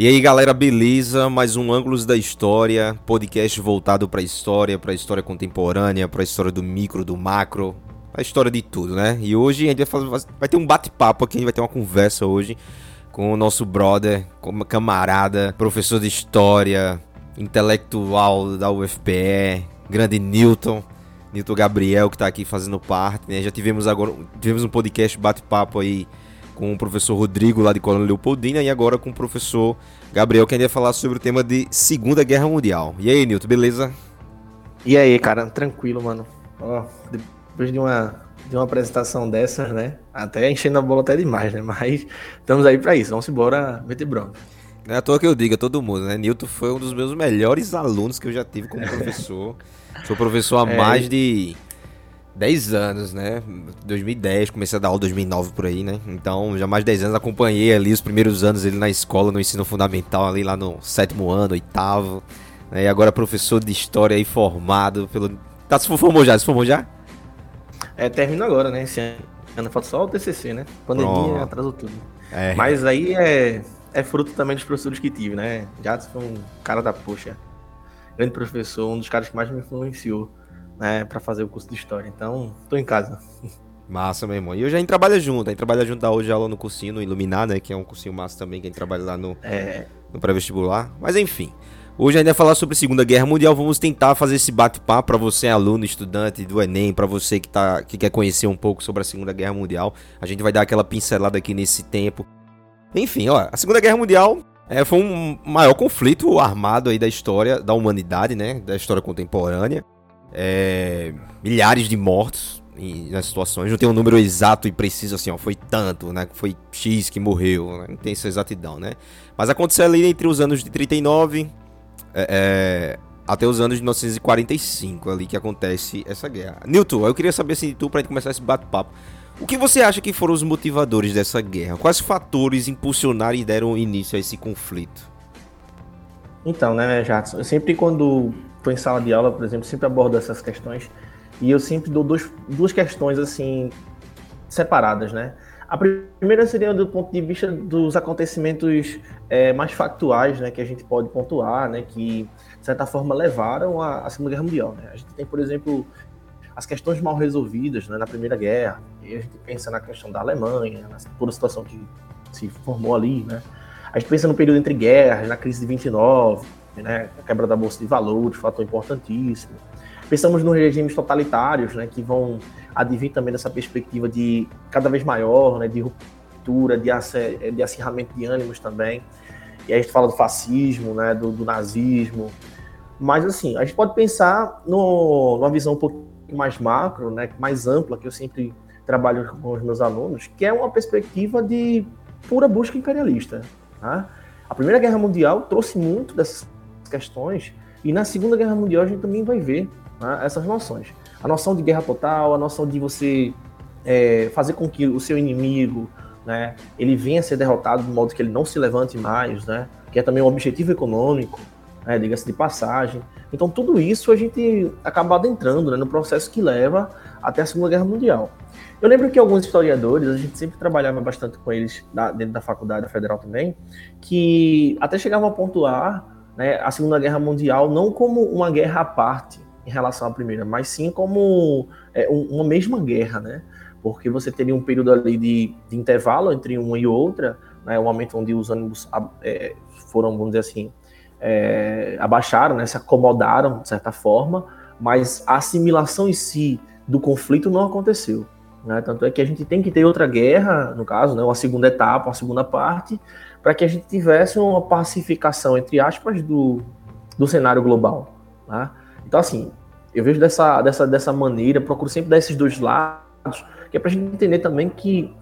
E aí galera, beleza? Mais um Ângulos da História, podcast voltado para história, para história contemporânea, para história do micro, do macro, a história de tudo, né? E hoje a gente vai, fazer, vai ter um bate-papo aqui, a gente vai ter uma conversa hoje com o nosso brother, camarada, professor de história, intelectual da UFPE, grande Newton, Newton Gabriel que está aqui fazendo parte, né? Já tivemos agora, tivemos um podcast bate-papo aí com o professor Rodrigo lá de Colônia Leopoldina e agora com o professor Gabriel que ainda ia falar sobre o tema de Segunda Guerra Mundial. E aí, Nilton, beleza? E aí, cara, tranquilo, mano. Ó, depois de uma, de uma apresentação dessas, né? Até enchendo a bola até demais, né? Mas estamos aí para isso. Vamos embora meter bronca. Não é à toa que eu diga todo mundo, né? Nilton foi um dos meus melhores alunos que eu já tive como professor. Sou professor há é. mais de 10 anos, né? 2010, comecei a dar aula em 2009 por aí, né? Então, já mais de 10 anos acompanhei ali os primeiros anos ele na escola, no ensino fundamental, ali lá no sétimo ano, oitavo. Né? E agora professor de história aí formado pelo. Tá, se formou já? Se formou já? É, termina agora, né? Esse ano. Falta só o TCC, né? Pandemia Pronto. atrasou tudo. É. Mas aí é, é fruto também dos professores que tive, né? Já foi um cara da poxa. Grande professor, um dos caras que mais me influenciou né, para fazer o curso de história. Então, tô em casa. Massa, meu irmão. E hoje a gente trabalha junto. A gente trabalha junto da hoje aula no cursinho, no Iluminar, né? Que é um cursinho massa também, que a gente trabalha lá no, é... no pré-vestibular. Mas enfim. Hoje a gente vai falar sobre a Segunda Guerra Mundial. Vamos tentar fazer esse bate-papo para você, aluno, estudante do Enem, para você que, tá, que quer conhecer um pouco sobre a Segunda Guerra Mundial. A gente vai dar aquela pincelada aqui nesse tempo. Enfim, ó, a Segunda Guerra Mundial é, foi um maior conflito armado aí da história da humanidade, né? Da história contemporânea é, milhares de mortos em, nas situações. Não tem um número exato e preciso assim, ó, foi tanto, né? Foi X que morreu, né? não tem essa exatidão, né? Mas aconteceu ali entre os anos de 39 é, é, até os anos de 1945 ali que acontece essa guerra. Newton, eu queria saber assim, tu pra gente começar esse bate-papo. O que você acha que foram os motivadores dessa guerra? Quais fatores impulsionaram e deram início a esse conflito? Então, né, Jadson, eu sempre quando estou em sala de aula, por exemplo, sempre abordo essas questões e eu sempre dou dois, duas questões assim separadas, né? A primeira seria do ponto de vista dos acontecimentos é, mais factuais, né, que a gente pode pontuar, né, que de certa forma levaram à, à Segunda Guerra Mundial. Né? A gente tem, por exemplo, as questões mal resolvidas né, na Primeira Guerra, e a gente pensa na questão da Alemanha, na toda a situação que se formou ali, né? A gente pensa no período entre guerras, na crise de 29, né, a quebra da bolsa de valores, fator importantíssimo. Pensamos nos regimes totalitários, né, que vão advir também dessa perspectiva de cada vez maior, né, de ruptura, de, de acirramento de ânimos também. E aí a gente fala do fascismo, né, do, do nazismo. Mas assim, a gente pode pensar no, numa visão um pouco mais macro, né, mais ampla, que eu sempre trabalho com os meus alunos, que é uma perspectiva de pura busca imperialista. Tá? A Primeira Guerra Mundial trouxe muito dessas questões, e na Segunda Guerra Mundial a gente também vai ver né, essas noções. A noção de guerra total, a noção de você é, fazer com que o seu inimigo né, ele venha a ser derrotado de modo que ele não se levante mais, né, que é também um objetivo econômico, né, diga-se de passagem. Então, tudo isso a gente acaba adentrando né, no processo que leva até a Segunda Guerra Mundial. Eu lembro que alguns historiadores, a gente sempre trabalhava bastante com eles dentro da faculdade federal também, que até chegavam a pontuar né, a Segunda Guerra Mundial não como uma guerra à parte em relação à Primeira, mas sim como é, uma mesma guerra, né? Porque você teria um período ali de, de intervalo entre uma e outra, né, um momento onde os ânimos é, foram, vamos dizer assim, é, abaixaram, né, se acomodaram de certa forma, mas a assimilação em si do conflito não aconteceu. Né? Tanto é que a gente tem que ter outra guerra, no caso, né, uma segunda etapa, uma segunda parte, para que a gente tivesse uma pacificação, entre aspas, do, do cenário global. Tá? Então, assim, eu vejo dessa, dessa, dessa maneira, procuro sempre dar esses dois lados, que é para a gente entender também que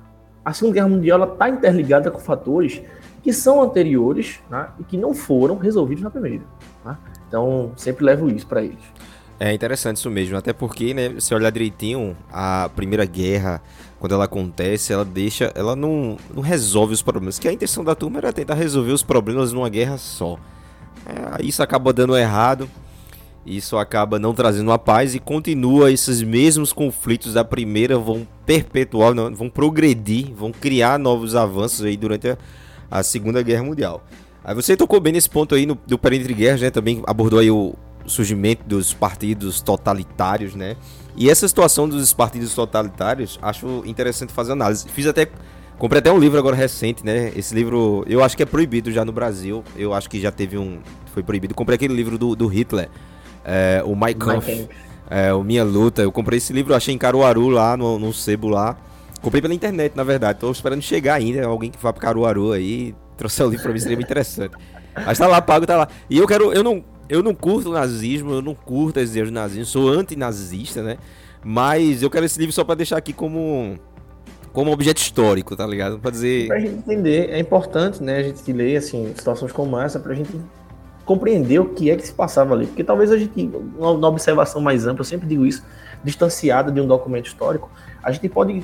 a Segunda Guerra Mundial está interligada com fatores que são anteriores né, e que não foram resolvidos na Primeira. Tá? Então, sempre levo isso para eles. É interessante isso mesmo, até porque, né, se olhar direitinho, a Primeira Guerra quando ela acontece, ela deixa, ela não, não resolve os problemas. Que a intenção da turma era tentar resolver os problemas numa guerra só. É, isso acaba dando errado, isso acaba não trazendo a paz e continua esses mesmos conflitos da primeira vão perpetuar, não, vão progredir, vão criar novos avanços aí durante a, a Segunda Guerra Mundial. Aí você tocou bem nesse ponto aí no, do Período de Guerra, né? Também abordou aí o surgimento dos partidos totalitários, né? E essa situação dos partidos totalitários, acho interessante fazer análise. Fiz até. Comprei até um livro agora recente, né? Esse livro, eu acho que é proibido já no Brasil. Eu acho que já teve um. Foi proibido. Comprei aquele livro do, do Hitler, é, o Mein Kampf, é, o Minha Luta. Eu comprei esse livro, achei em Caruaru lá, no, no sebo lá. Comprei pela internet, na verdade. Tô esperando chegar ainda. Alguém que vá para Caruaru aí, trouxe o livro pra mim, seria muito interessante. Mas tá lá, pago, tá lá. E eu quero. Eu não, eu não curto nazismo, eu não curto as ideias do nazismo, sou antinazista, né? Mas eu quero esse livro só para deixar aqui como como objeto histórico, tá ligado? Para dizer. Pra gente entender, é importante, né, a gente ler assim situações como essa pra gente compreender o que é que se passava ali, porque talvez a gente, na observação mais ampla, eu sempre digo isso, distanciada de um documento histórico, a gente pode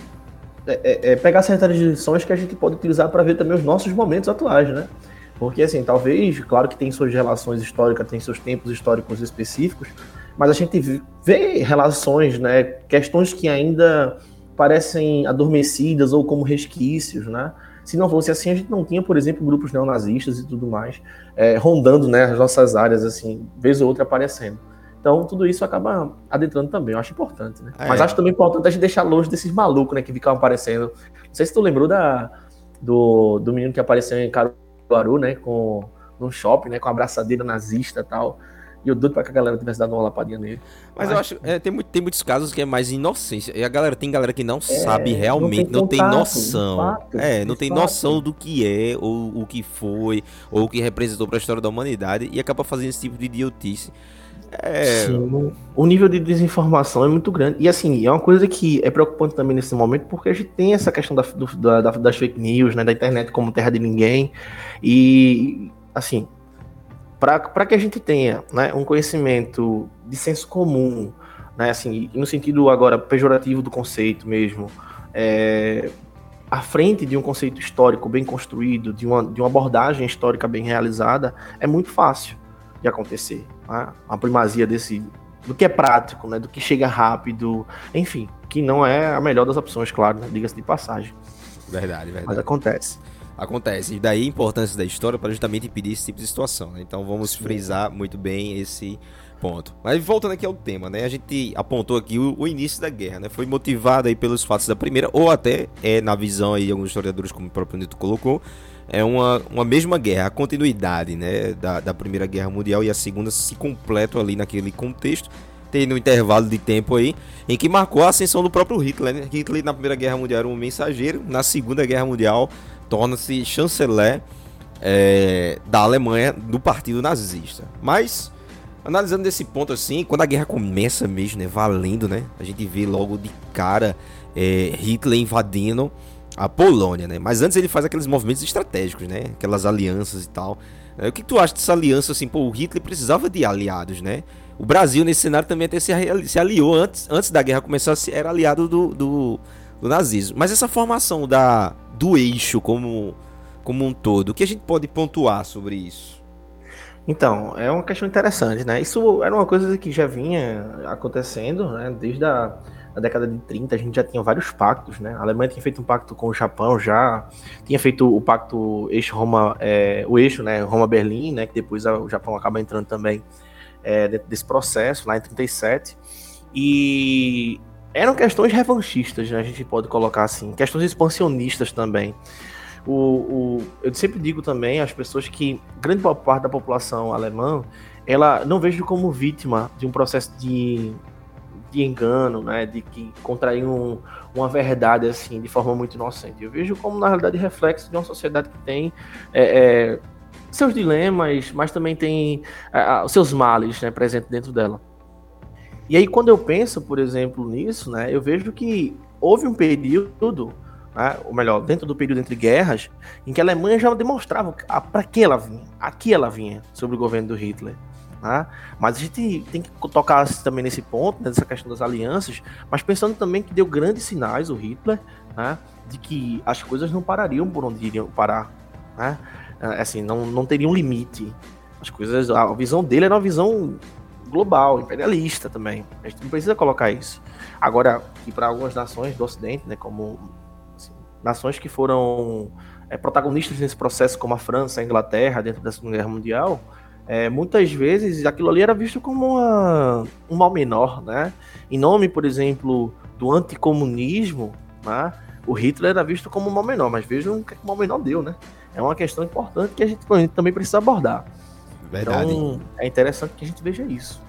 é, é, é pegar certas lições que a gente pode utilizar para ver também os nossos momentos atuais, né? Porque, assim, talvez, claro que tem suas relações históricas, tem seus tempos históricos específicos, mas a gente vê relações, né, questões que ainda parecem adormecidas ou como resquícios, né? Se não fosse assim, a gente não tinha, por exemplo, grupos neonazistas e tudo mais é, rondando né, as nossas áreas, assim, vez ou outra aparecendo. Então, tudo isso acaba adentrando também, eu acho importante, né? É. Mas acho também importante a gente deixar longe desses malucos, né, que ficavam aparecendo. Não sei se tu lembrou da, do, do menino que apareceu em Caruaru Guaru, né? Com, no shopping, né? Com a abraçadeira nazista e tal. E eu doido pra que a galera tivesse dado uma lapadinha nele. Mas, Mas eu acho é, tem, muito, tem muitos casos que é mais inocência. E a galera tem galera que não é, sabe realmente, não tem, não tem noção. Fato, é, não tem fato. noção do que é, ou o que foi, ou o que representou pra história da humanidade, e acaba fazendo esse tipo de idiotice. É... Sim, o nível de desinformação é muito grande. E assim, é uma coisa que é preocupante também nesse momento, porque a gente tem essa questão da, do, da, das fake news, né, da internet como terra de ninguém. E, assim, para que a gente tenha né, um conhecimento de senso comum, né, assim, no sentido agora pejorativo do conceito mesmo, é, à frente de um conceito histórico bem construído, de uma, de uma abordagem histórica bem realizada, é muito fácil de acontecer. Né? A primazia desse do que é prático, né? Do que chega rápido, enfim, que não é a melhor das opções, claro, né? diga-se de passagem. Verdade, verdade. Mas acontece. Acontece. E daí a importância da história para justamente impedir esse tipo de situação. Né? Então vamos Sim. frisar muito bem esse ponto. Mas voltando aqui ao tema, né? A gente apontou aqui o, o, início da guerra, né? Foi motivado aí pelos fatos da primeira, ou até é na visão aí de alguns historiadores, como o próprio Nito colocou, é uma, uma mesma guerra, a continuidade né, da, da Primeira Guerra Mundial e a Segunda se completam ali naquele contexto, tem no intervalo de tempo aí, em que marcou a ascensão do próprio Hitler. Né? Hitler na Primeira Guerra Mundial era um mensageiro, na Segunda Guerra Mundial torna-se chanceler é, da Alemanha do partido nazista. Mas, analisando desse ponto assim, quando a guerra começa mesmo, né, valendo, né, a gente vê logo de cara é, Hitler invadindo a Polônia, né? Mas antes ele faz aqueles movimentos estratégicos, né? Aquelas alianças e tal. É, o que tu acha dessa aliança, assim? Pô, o Hitler precisava de aliados, né? O Brasil, nesse cenário, também até se, se aliou antes, antes da guerra começar, era aliado do, do, do, nazismo. Mas essa formação da, do eixo como, como um todo, o que a gente pode pontuar sobre isso? Então, é uma questão interessante, né? Isso era uma coisa que já vinha acontecendo, né? Desde a na década de 30 a gente já tinha vários pactos, né? A Alemanha tinha feito um pacto com o Japão já, tinha feito o pacto eixo Roma, é, o eixo, né, Roma-Berlim, né, que depois o Japão acaba entrando também é, dentro desse processo, lá em 37, e eram questões revanchistas, né, a gente pode colocar assim, questões expansionistas também. O, o, eu sempre digo também às pessoas que grande parte da população alemã, ela não vejo como vítima de um processo de de engano, né, de que contrair um, uma verdade assim de forma muito inocente. Eu vejo como na realidade reflexo de uma sociedade que tem é, é, seus dilemas, mas também tem é, os seus males, né, presente dentro dela. E aí quando eu penso, por exemplo, nisso, né, eu vejo que houve um período né, ou melhor, dentro do período entre guerras, em que a Alemanha já demonstrava para que ela vinha, aqui ela vinha sobre o governo do Hitler. Né? Mas a gente tem que tocar também nesse ponto, né, questão das alianças, mas pensando também que deu grandes sinais o Hitler, né, de que as coisas não parariam por onde iriam parar, né? É, assim, não, não teria um limite. As coisas, a visão dele era uma visão global, imperialista também. A gente não precisa colocar isso. Agora, que para algumas nações do Ocidente, né, como assim, nações que foram é, protagonistas nesse processo, como a França, a Inglaterra, dentro da Segunda Guerra Mundial, é, muitas vezes aquilo ali era visto como uma, um mal menor, né? Em nome, por exemplo, do anticomunismo, né? o Hitler era visto como um mal menor, mas vejam o que o mal menor deu, né? É uma questão importante que a gente, a gente também precisa abordar. Verdade. Então, é interessante que a gente veja isso.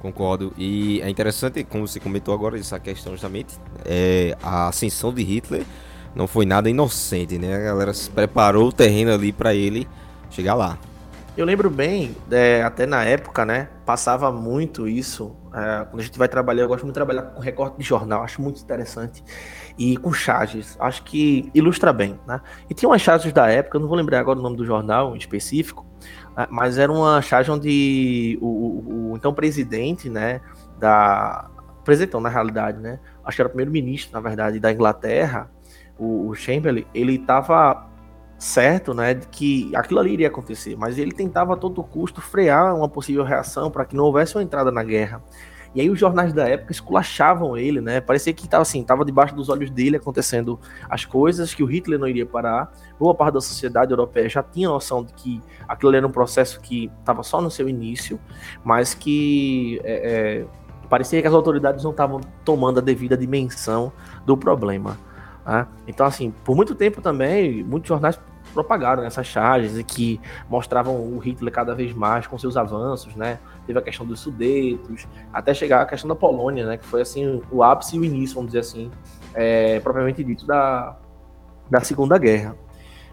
Concordo. E é interessante, como você comentou agora, essa questão justamente, é, a ascensão de Hitler não foi nada inocente, né? A galera se preparou o terreno ali para ele chegar lá. Eu lembro bem, é, até na época, né? Passava muito isso. É, quando a gente vai trabalhar, eu gosto muito de trabalhar com recorte de jornal, acho muito interessante. E com charges, acho que ilustra bem, né? E tinha umas charges da época, não vou lembrar agora o nome do jornal em específico, né? mas era uma charge onde o, o, o então presidente, né? Da. Presidentão, na realidade, né? Acho que era o primeiro-ministro, na verdade, da Inglaterra, o, o Chamberlain, ele estava certo, né, de que aquilo ali iria acontecer, mas ele tentava a todo custo frear uma possível reação para que não houvesse uma entrada na guerra. E aí os jornais da época esculachavam ele, né? Parecia que estava assim, estava debaixo dos olhos dele acontecendo as coisas, que o Hitler não iria parar. Boa parte da sociedade europeia já tinha noção de que aquilo era um processo que estava só no seu início, mas que é, é, parecia que as autoridades não estavam tomando a devida dimensão do problema. Né? Então, assim, por muito tempo também, muitos jornais propagaram essas charges e que mostravam o Hitler cada vez mais com seus avanços, né? Teve a questão dos Sudetos, até chegar a questão da Polônia, né? Que foi assim o ápice e o início, vamos dizer assim, é, propriamente dito da, da Segunda Guerra.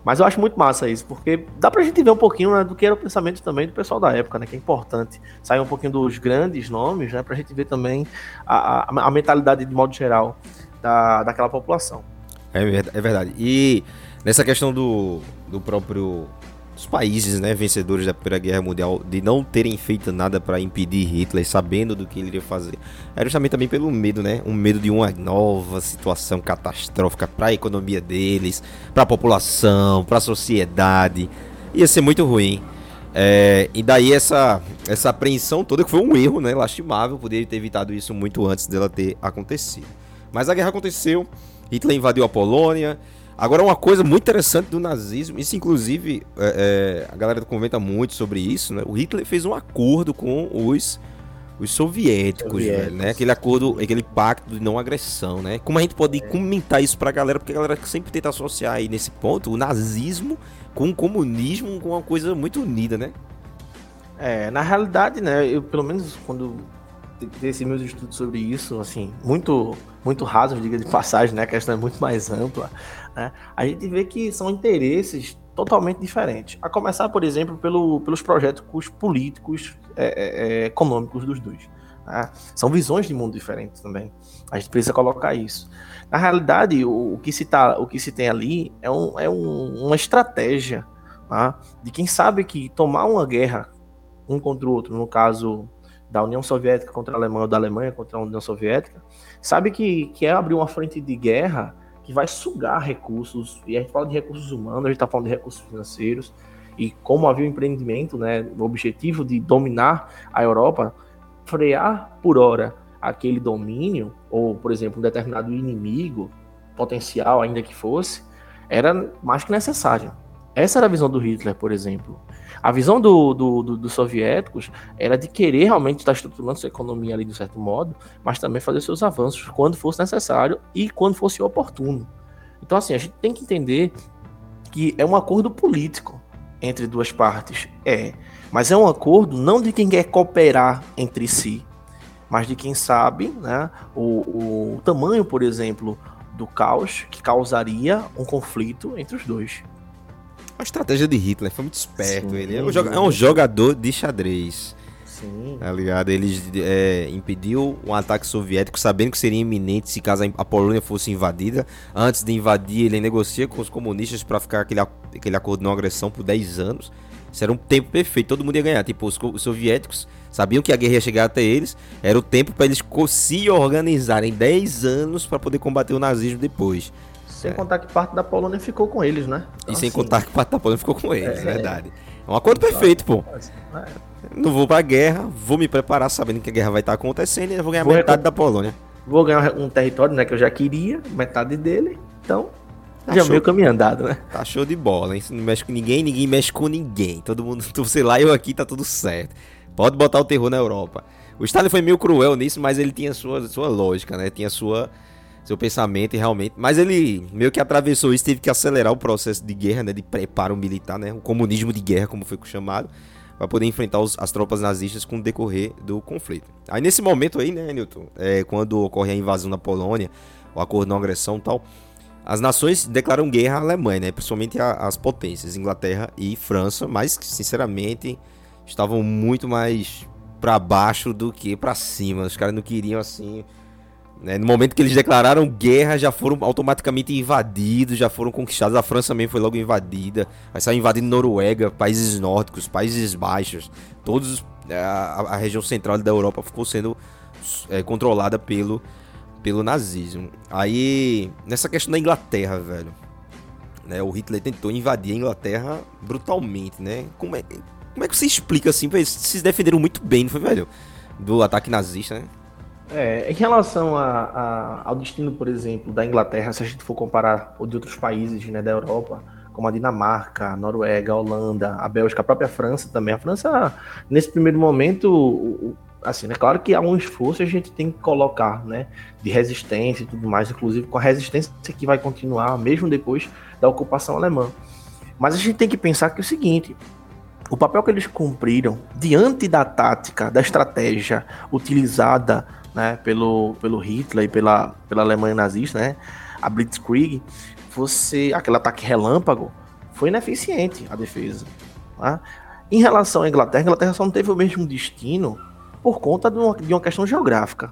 Mas eu acho muito massa isso, porque dá pra gente ver um pouquinho né, do que era o pensamento também do pessoal da época, né? Que é importante sair um pouquinho dos grandes nomes, né? Pra gente ver também a, a, a mentalidade de modo geral da, daquela população. É, é verdade. E nessa questão do, do próprio dos países, né, vencedores da Primeira Guerra Mundial, de não terem feito nada para impedir Hitler, sabendo do que ele iria fazer, era justamente também pelo medo, né, um medo de uma nova situação catastrófica para a economia deles, para a população, para a sociedade, ia ser muito ruim. É, e daí essa essa apreensão toda que foi um erro, né, lastimável, poderia ter evitado isso muito antes dela ter acontecido. Mas a guerra aconteceu, Hitler invadiu a Polônia. Agora, uma coisa muito interessante do nazismo, isso inclusive é, é, a galera comenta muito sobre isso, né? O Hitler fez um acordo com os, os soviéticos, soviéticos. Velho, né? Aquele acordo, aquele pacto de não agressão, né? Como a gente pode é. comentar isso pra galera, porque a galera sempre tenta associar aí nesse ponto o nazismo com o comunismo com uma coisa muito unida, né? É, na realidade, né, eu pelo menos quando esse meus estudos sobre isso, assim, muito muito rasos, diga de passagem, né? A questão é muito mais ampla, né? A gente vê que são interesses totalmente diferentes. A começar, por exemplo, pelo, pelos projetos políticos, é, é, é, econômicos dos dois. Né? São visões de mundo diferentes também. A gente precisa colocar isso. Na realidade, o, o que, se tá, o que se tem ali é, um, é um, uma estratégia tá? de quem sabe que tomar uma guerra um contra o outro, no caso da União Soviética contra a Alemanha ou da Alemanha contra a União Soviética, sabe que, que é abrir uma frente de guerra que vai sugar recursos, e a gente fala de recursos humanos, a gente está falando de recursos financeiros, e como havia o um empreendimento, né, o objetivo de dominar a Europa, frear por hora aquele domínio, ou, por exemplo, um determinado inimigo potencial, ainda que fosse, era mais que necessário. Essa era a visão do Hitler, por exemplo. A visão do, do, do, dos soviéticos era de querer realmente estar estruturando sua economia ali de certo modo, mas também fazer seus avanços quando fosse necessário e quando fosse oportuno. Então, assim, a gente tem que entender que é um acordo político entre duas partes. É. Mas é um acordo não de quem quer cooperar entre si, mas de quem sabe né, o, o tamanho, por exemplo, do caos que causaria um conflito entre os dois. A estratégia de Hitler foi muito esperto. Sim, ele é um, é um, jogador de xadrez. Sim. Tá ligado? Ele é, impediu um ataque soviético, sabendo que seria iminente se caso a Polônia fosse invadida. Antes de invadir, ele negocia com os comunistas para ficar aquele, aquele acordo de não agressão por 10 anos. Isso era um tempo perfeito, todo mundo ia ganhar. Tipo, os, os soviéticos sabiam que a guerra ia chegar até eles. Era o tempo para eles se organizarem 10 anos para poder combater o nazismo depois. Sem é. contar que parte da Polônia ficou com eles, né? Então, e sem assim, contar que parte da Polônia ficou com eles, é, verdade. É um acordo perfeito, pô. Não vou pra guerra, vou me preparar sabendo que a guerra vai estar acontecendo e eu vou ganhar vou metade da Polônia. Vou ganhar um território, né, que eu já queria, metade dele. Então, Tá Já meio caminho andado, né? Tá show de bola, hein? Não mexe com ninguém, ninguém mexe com ninguém. Todo mundo, sei lá, eu aqui, tá tudo certo. Pode botar o terror na Europa. O Stalin foi meio cruel nisso, mas ele tinha sua, sua lógica, né? Tinha sua, seu pensamento e realmente. Mas ele meio que atravessou isso, teve que acelerar o processo de guerra, né? De preparo militar, né? O comunismo de guerra, como foi chamado para poder enfrentar os, as tropas nazistas com o decorrer do conflito. Aí nesse momento aí, né, Newton, é, quando ocorre a invasão na Polônia, o acordo de não agressão e tal, as nações declaram guerra à Alemanha, né, principalmente as potências, Inglaterra e França, mas sinceramente estavam muito mais para baixo do que para cima. Os caras não queriam assim né? No momento que eles declararam guerra, já foram automaticamente invadidos, já foram conquistados. A França também foi logo invadida. Vai sair invadindo Noruega, países nórdicos, países baixos. Todos é, a, a região central da Europa ficou sendo é, controlada pelo, pelo nazismo. Aí, nessa questão da Inglaterra, velho. Né, o Hitler tentou invadir a Inglaterra brutalmente, né? Como é, como é que você explica assim? Eles se defenderam muito bem, não foi, velho? Do ataque nazista, né? É, em relação a, a, ao destino, por exemplo, da Inglaterra, se a gente for comparar o de outros países né, da Europa, como a Dinamarca, a Noruega, a Holanda, a Bélgica, a própria França também. A França, nesse primeiro momento, assim, é claro que há um esforço a gente tem que colocar, né, de resistência e tudo mais, inclusive com a resistência que vai continuar mesmo depois da ocupação alemã. Mas a gente tem que pensar que é o seguinte, o papel que eles cumpriram diante da tática, da estratégia utilizada né, pelo, pelo Hitler e pela, pela Alemanha nazista, né, a Blitzkrieg, você, aquele ataque relâmpago, foi ineficiente a defesa. Tá? Em relação à Inglaterra, a Inglaterra só não teve o mesmo destino por conta de uma, de uma questão geográfica.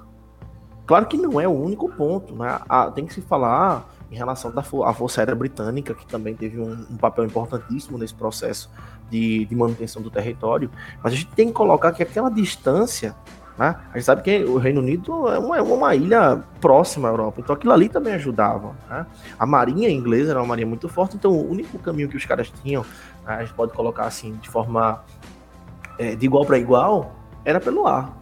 Claro que não é o único ponto, né? Tem que se falar em relação à Força Aérea Britânica, que também teve um, um papel importantíssimo nesse processo de, de, manutenção do território, mas a gente tem que colocar que aquela distância né? A gente sabe que o Reino Unido é uma, é uma ilha próxima à Europa, então aquilo ali também ajudava. Né? A marinha inglesa era uma marinha muito forte, então o único caminho que os caras tinham, né, a gente pode colocar assim, de forma é, de igual para igual, era pelo ar.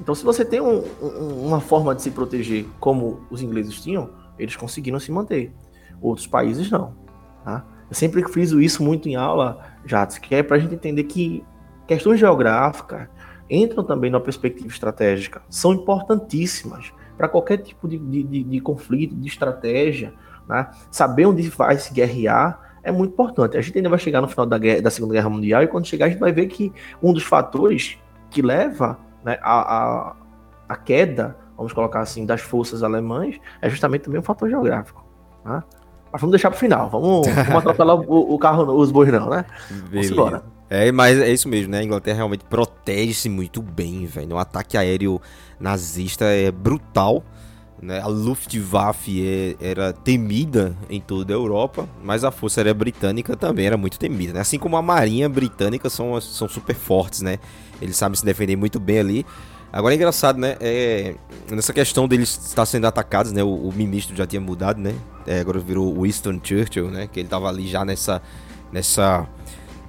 Então, se você tem um, um, uma forma de se proteger como os ingleses tinham, eles conseguiram se manter. Outros países não. Tá? Eu sempre friso isso muito em aula, Jats, que é para a gente entender que questões geográficas, entram também na perspectiva estratégica, são importantíssimas para qualquer tipo de, de, de, conflito, de estratégia. Né? Saber onde vai se guerrear é muito importante. A gente ainda vai chegar no final da, guerra, da Segunda Guerra Mundial e quando chegar a gente vai ver que um dos fatores que leva né, a, a, a, queda, vamos colocar assim, das forças alemãs é justamente também um fator geográfico. Né? Mas vamos deixar para o final. Vamos, vamos atropelar o, o carro, os bois não, né? Beleza. Vamos embora. É, mas é isso mesmo, né? A Inglaterra realmente protege-se muito bem, velho. O ataque aéreo nazista é brutal. Né? A Luftwaffe é, era temida em toda a Europa, mas a Força Aérea Britânica também era muito temida. Né? Assim como a Marinha Britânica são, são super fortes, né? Eles sabem se defender muito bem ali. Agora é engraçado, né? É, nessa questão deles estar sendo atacados, né? O, o ministro já tinha mudado, né? É, agora virou Winston Churchill, né? Que ele tava ali já nessa, nessa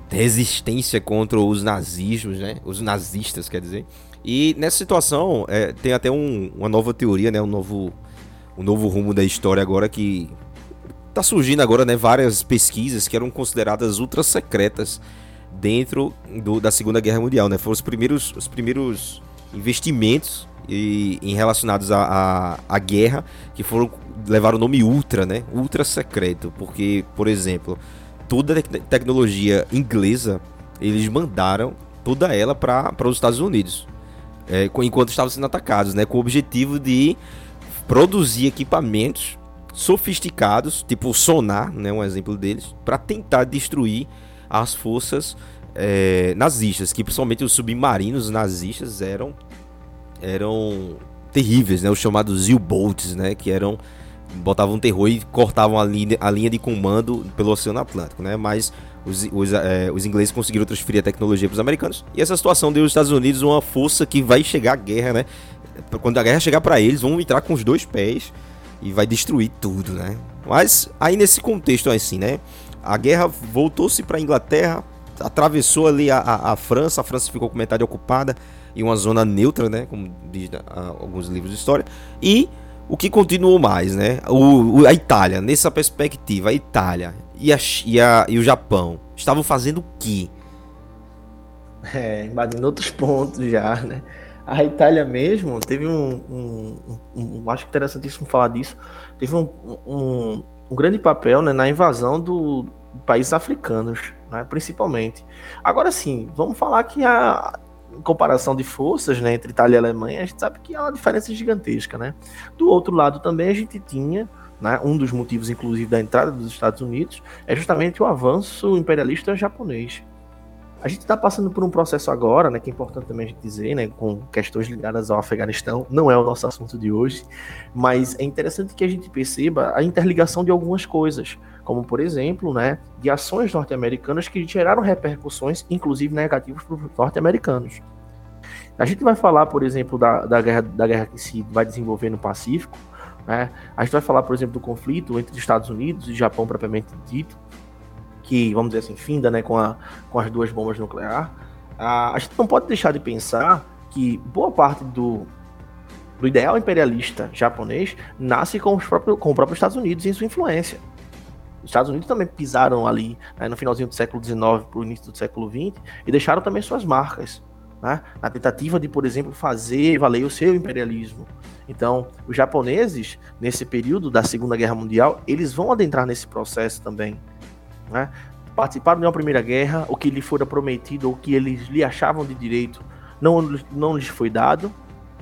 resistência contra os nazismos, né? Os nazistas, quer dizer. E nessa situação, é, tem até um, uma nova teoria, né? Um novo, um novo rumo da história agora que tá surgindo agora, né? Várias pesquisas que eram consideradas ultra secretas dentro do, da Segunda Guerra Mundial, né? Foram os primeiros, os primeiros investimentos e, em relacionados à, à, guerra que foram levar o nome ultra, né? Ultra secreto, porque, por exemplo, toda a te tecnologia inglesa, eles mandaram toda ela para os Estados Unidos, é, enquanto estavam sendo atacados, né, com o objetivo de produzir equipamentos sofisticados, tipo o sonar, né, um exemplo deles, para tentar destruir as forças é, nazistas, que principalmente os submarinos nazistas eram eram terríveis, né, os chamados U-boats, né, que eram botavam terror e cortavam a linha, a linha de comando pelo Oceano Atlântico, né? Mas os, os, é, os ingleses conseguiram transferir a tecnologia para os americanos. E essa situação deu aos Estados Unidos uma força que vai chegar à guerra, né? Quando a guerra chegar para eles, vão entrar com os dois pés e vai destruir tudo, né? Mas aí nesse contexto assim, né? A guerra voltou-se para a Inglaterra, atravessou ali a, a, a, França, a França ficou com metade ocupada em uma zona neutra, né? Como diz a, alguns livros de história. E o que continuou mais, né? O, o, a Itália, nessa perspectiva, a Itália e, a, e, a, e o Japão estavam fazendo o quê? É, invadindo outros pontos já, né? A Itália mesmo teve um, um, um, um acho interessantíssimo falar disso, teve um, grande papel né, na invasão do, de países africanos, né, principalmente. Agora sim, vamos falar que a comparação de forças né, entre Itália e Alemanha, a gente sabe que há uma diferença gigantesca. Né? Do outro lado também a gente tinha né, um dos motivos, inclusive, da entrada dos Estados Unidos é justamente o avanço imperialista japonês. A gente está passando por um processo agora, né, que é importante também a gente dizer, né, com questões ligadas ao Afeganistão, não é o nosso assunto de hoje, mas é interessante que a gente perceba a interligação de algumas coisas, como por exemplo, né, de ações norte-americanas que geraram repercussões, inclusive negativas para os norte-americanos. A gente vai falar, por exemplo, da, da, guerra, da guerra que se vai desenvolver no Pacífico, né? a gente vai falar, por exemplo, do conflito entre Estados Unidos e Japão propriamente dito, que, vamos dizer assim, finda né, com, a, com as duas bombas nucleares, a, a gente não pode deixar de pensar que boa parte do, do ideal imperialista japonês nasce com, os próprios, com o próprio Estados Unidos e sua influência. Os Estados Unidos também pisaram ali né, no finalzinho do século XIX para o início do século XX e deixaram também suas marcas. Né, na tentativa de, por exemplo, fazer valer o seu imperialismo. Então, os japoneses, nesse período da Segunda Guerra Mundial, eles vão adentrar nesse processo também né? participaram de uma primeira guerra, o que lhe fora prometido, o que eles lhe achavam de direito, não, não lhes foi dado.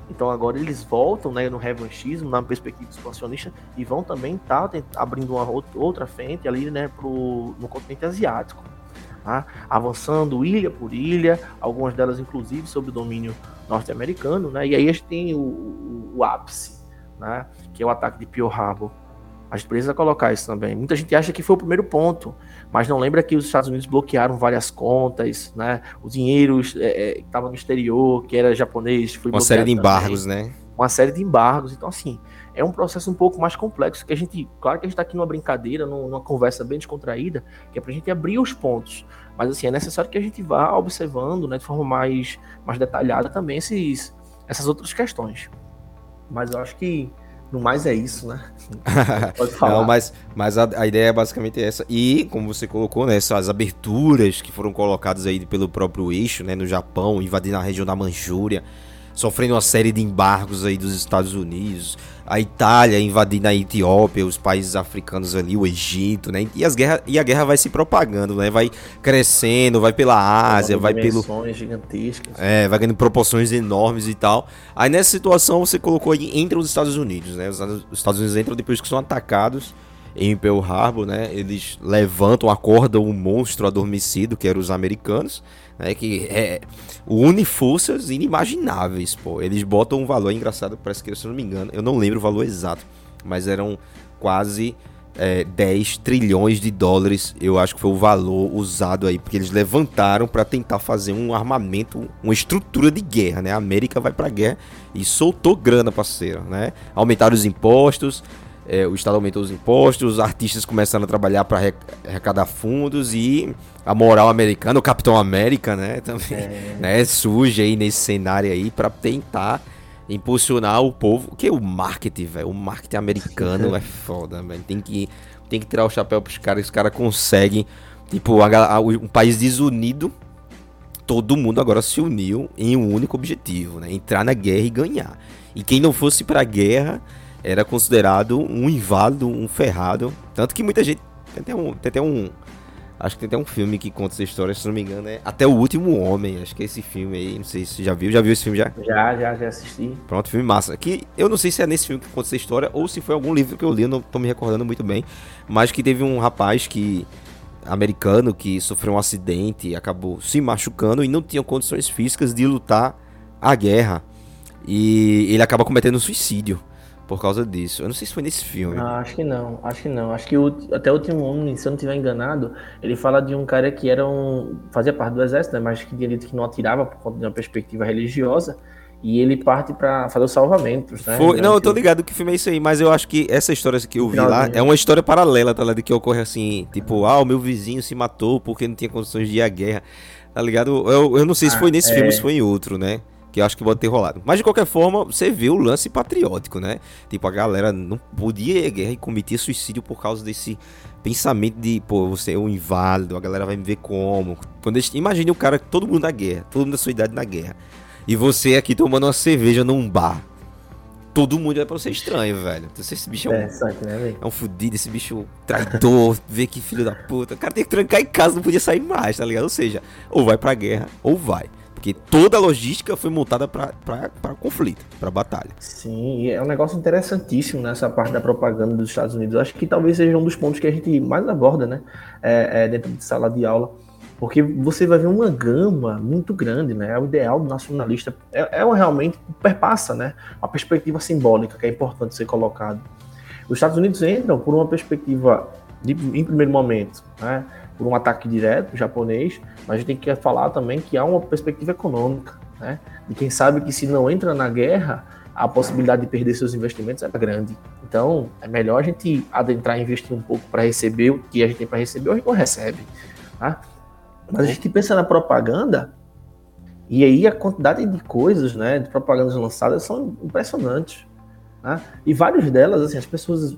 Então agora eles voltam né, no revanchismo, na perspectiva expansionista, e vão também estar tá, abrindo uma outra frente ali né, pro, no continente asiático. Tá? Avançando ilha por ilha, algumas delas inclusive sob o domínio norte-americano, né? e aí a gente tem o, o, o ápice, né? que é o ataque de Pearl Harbor a gente precisa colocar isso também. Muita gente acha que foi o primeiro ponto, mas não lembra que os Estados Unidos bloquearam várias contas, né? O dinheiro é, é, estava no exterior, que era japonês, foi uma série de embargos, também. né? Uma série de embargos. Então, assim, é um processo um pouco mais complexo que a gente, claro que a gente está aqui numa brincadeira, numa conversa bem descontraída, que é para a gente abrir os pontos. Mas assim, é necessário que a gente vá observando, né, de forma mais, mais detalhada também esses, essas outras questões. Mas eu acho que no mais é isso, né? Pode falar. Não, mas mas a, a, ideia é basicamente essa. E, como você colocou, né, essas aberturas que foram colocadas aí pelo próprio eixo, né, no Japão, invadindo a região da Manchúria, sofrendo uma série de embargos aí dos Estados Unidos, a Itália invadindo a Etiópia, os países africanos ali, o Egito, né? E, as guerra, e a guerra vai se propagando, né? Vai crescendo, vai pela Ásia, vai pelo gigantescas. É, vai ganhando proporções enormes e tal. Aí nessa situação você colocou aí entre os Estados Unidos, né? Os Estados Unidos entram depois que são atacados em Pearl Harbor, né? Eles levantam, acordam o um monstro adormecido, que eram os americanos né, que é, une forças inimagináveis, pô. Eles botam um valor engraçado, parece que, se eu não me engano, eu não lembro o valor exato, mas eram quase é, 10 trilhões de dólares, eu acho que foi o valor usado aí, porque eles levantaram para tentar fazer um armamento, uma estrutura de guerra, né? A América vai pra guerra e soltou grana, parceiro, né? Aumentaram os impostos, é, o Estado aumentou os impostos, os artistas começaram a trabalhar para arrecadar fundos e a moral americana, o Capitão América, né, também, é. né, surge aí nesse cenário aí para tentar impulsionar o povo, que é o marketing, velho, o marketing americano é foda, velho, tem que tem que tirar o chapéu pros caras, os caras conseguem, tipo, a, a, um país desunido, todo mundo agora se uniu em um único objetivo, né, entrar na guerra e ganhar. E quem não fosse pra guerra era considerado um inválido, um ferrado. Tanto que muita gente. Tem até um. Tem até um acho que tem até um filme que conta essa história, se não me engano, é Até o Último Homem. Acho que é esse filme aí. Não sei se você já viu. Já viu esse filme já? Já, já, já assisti. Pronto, filme massa. Que eu não sei se é nesse filme que conta essa história ou se foi algum livro que eu li, eu não tô me recordando muito bem. Mas que teve um rapaz que. americano que sofreu um acidente e acabou se machucando e não tinha condições físicas de lutar a guerra. E ele acaba cometendo um suicídio por causa disso. Eu não sei se foi nesse filme. Ah, acho que não, acho que não. Acho que o, até o último homem, se eu não estiver enganado, ele fala de um cara que era um. fazia parte do exército, né? Mas que tinha dito que não atirava por conta de uma perspectiva religiosa. E ele parte para fazer os salvamentos, né? Foi, não, eu tô ligado que filme é isso aí, mas eu acho que essa história que eu vi lá é uma história paralela, tá ligado? Que ocorre assim, tipo, ah, o meu vizinho se matou porque não tinha condições de ir à guerra, tá ligado? Eu, eu não sei se foi nesse ah, é... filme ou se foi em outro, né? Que eu acho que pode ter rolado. Mas de qualquer forma, você vê o lance patriótico, né? Tipo, a galera não podia ir à guerra e cometer suicídio por causa desse pensamento de, pô, você é um inválido, a galera vai me ver como. Quando imagine o cara, todo mundo na guerra, todo mundo da sua idade na guerra. E você aqui tomando uma cerveja num bar todo mundo vai pra você estranho, velho. Então, esse bicho é um, é, né, é um fudido, esse bicho traidor, vê que filho da puta. O cara tem que trancar em casa, não podia sair mais, tá ligado? Ou seja, ou vai pra guerra, ou vai. Porque toda a logística foi montada para conflito, para batalha. Sim, é um negócio interessantíssimo nessa parte da propaganda dos Estados Unidos. Acho que talvez seja um dos pontos que a gente mais aborda, né? É, é dentro de sala de aula porque você vai ver uma gama muito grande, né? É o ideal do nacionalista é, é realmente perpassa, né? A perspectiva simbólica que é importante ser colocado. Os Estados Unidos entram por uma perspectiva, de, em primeiro momento, né? Por um ataque direto japonês, mas a gente tem que falar também que há uma perspectiva econômica, né? De quem sabe que se não entra na guerra, a possibilidade de perder seus investimentos é grande. Então, é melhor a gente adentrar e investir um pouco para receber o que a gente tem para receber ou a gente não recebe. Tá? Mas a gente pensa na propaganda, e aí a quantidade de coisas, né, de propagandas lançadas são impressionantes. Né? E várias delas, assim, as pessoas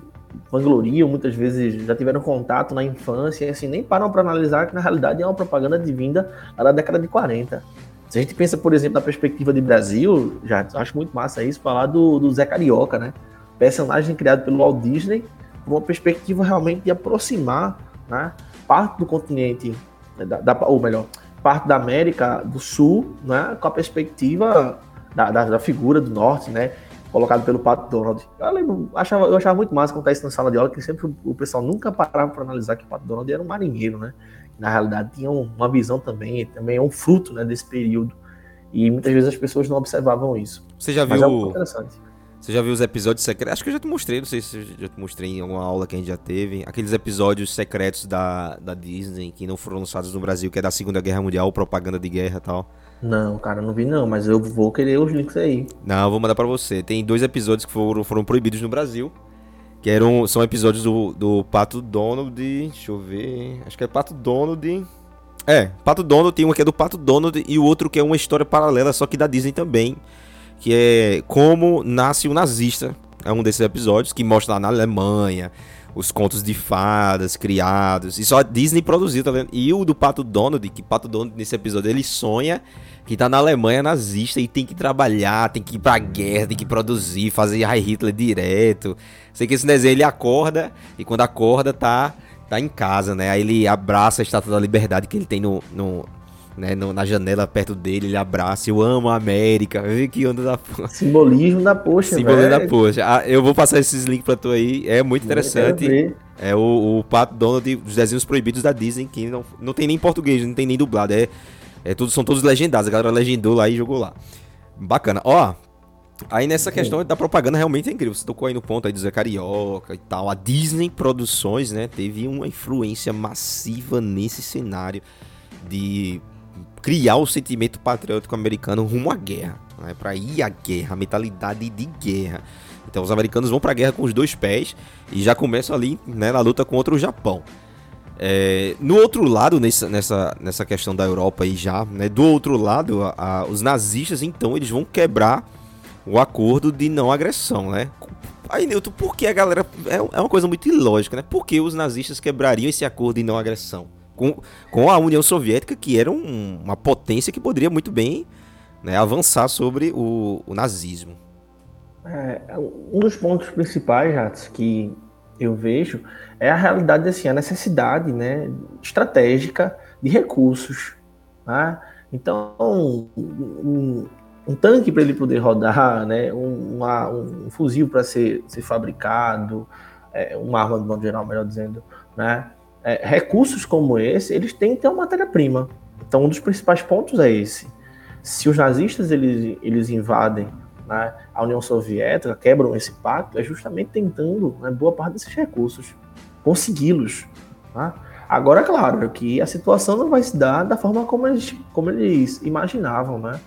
vangloriam, muitas vezes já tiveram contato na infância, e assim, nem param para analisar que na realidade é uma propaganda de vinda da década de 40. Se a gente pensa, por exemplo, na perspectiva de Brasil, já acho muito massa isso, falar do, do Zé Carioca, né? Personagem criado pelo Walt Disney, uma perspectiva realmente de aproximar né, parte do continente da, da, ou melhor, parte da América do Sul, né, com a perspectiva da, da, da figura do Norte, né, colocado pelo Pato Donald. Eu, lembro, achava, eu achava muito massa contar isso na sala de aula, que sempre o, pessoal nunca parava para analisar que o Pato Donald era um marinheiro, né, na realidade tinha uma visão também, também é um fruto, né, desse período. E muitas vezes as pessoas não observavam isso. Você já Mas viu? É interessante. Você já viu os episódios secretos? Acho que eu já te mostrei, não sei se eu já te mostrei em alguma aula que a gente já teve. Aqueles episódios secretos da, da Disney que não foram lançados no Brasil, que é da Segunda Guerra Mundial, propaganda de guerra e tal. Não, cara, não vi não, mas eu vou querer os links aí. Não, eu vou mandar para você. Tem dois episódios que foram, foram proibidos no Brasil. Que eram, são episódios do, do Pato Donald. Deixa eu ver. Acho que é Pato Donald. É, Pato Donald tem um que é do Pato Donald e o outro que é uma história paralela, só que da Disney também que é como nasce o nazista. É um desses episódios que mostra lá na Alemanha os contos de fadas criados. E só a Disney produziu, tá vendo? E o do Pato Donald, que Pato Donald nesse episódio ele sonha que tá na Alemanha nazista e tem que trabalhar, tem que ir pra guerra, tem que produzir, fazer High Hitler direto. Sei que esse desenho ele acorda e quando acorda tá tá em casa, né? Aí ele abraça a estátua da liberdade que ele tem no, no né, na janela perto dele, ele abraça, eu amo a América, que onda da porra. Simbolismo da poxa, Simbolismo da poxa. Ah, eu vou passar esses links pra tu aí, é muito interessante. É o, o Pato Donald dos desenhos proibidos da Disney, que não, não tem nem português, não tem nem dublado, é, é tudo, são todos legendados, a galera legendou lá e jogou lá. Bacana. Ó, Aí nessa questão da propaganda realmente é incrível. Você tocou aí no ponto aí do Zé Carioca e tal. A Disney Produções, né, teve uma influência massiva nesse cenário de criar o sentimento patriótico americano rumo à guerra, né? para ir à guerra, a mentalidade de guerra. Então os americanos vão para a guerra com os dois pés e já começam ali né, na luta contra o Japão. É, no outro lado, nessa, nessa, nessa questão da Europa aí já, né, do outro lado, a, a, os nazistas então eles vão quebrar o acordo de não agressão, né? Aí, Newton, por que a galera. É, é uma coisa muito ilógica, né? Por que os nazistas quebrariam esse acordo de não agressão? Com, com a União Soviética, que era um, uma potência que poderia muito bem né, avançar sobre o, o nazismo. É, um dos pontos principais, Jatos, que eu vejo é a realidade, assim, a necessidade né, estratégica de recursos. Né? Então, um, um tanque para ele poder rodar, né, uma, um fuzil para ser, ser fabricado, é, uma arma de modo geral, melhor dizendo, né, é, recursos como esse, eles têm que ter uma matéria-prima. Então, um dos principais pontos é esse. Se os nazistas eles, eles invadem né, a União Soviética, quebram esse pacto, é justamente tentando né, boa parte desses recursos, consegui-los. Tá? Agora, claro, que a situação não vai se dar da forma como eles, como eles imaginavam, né?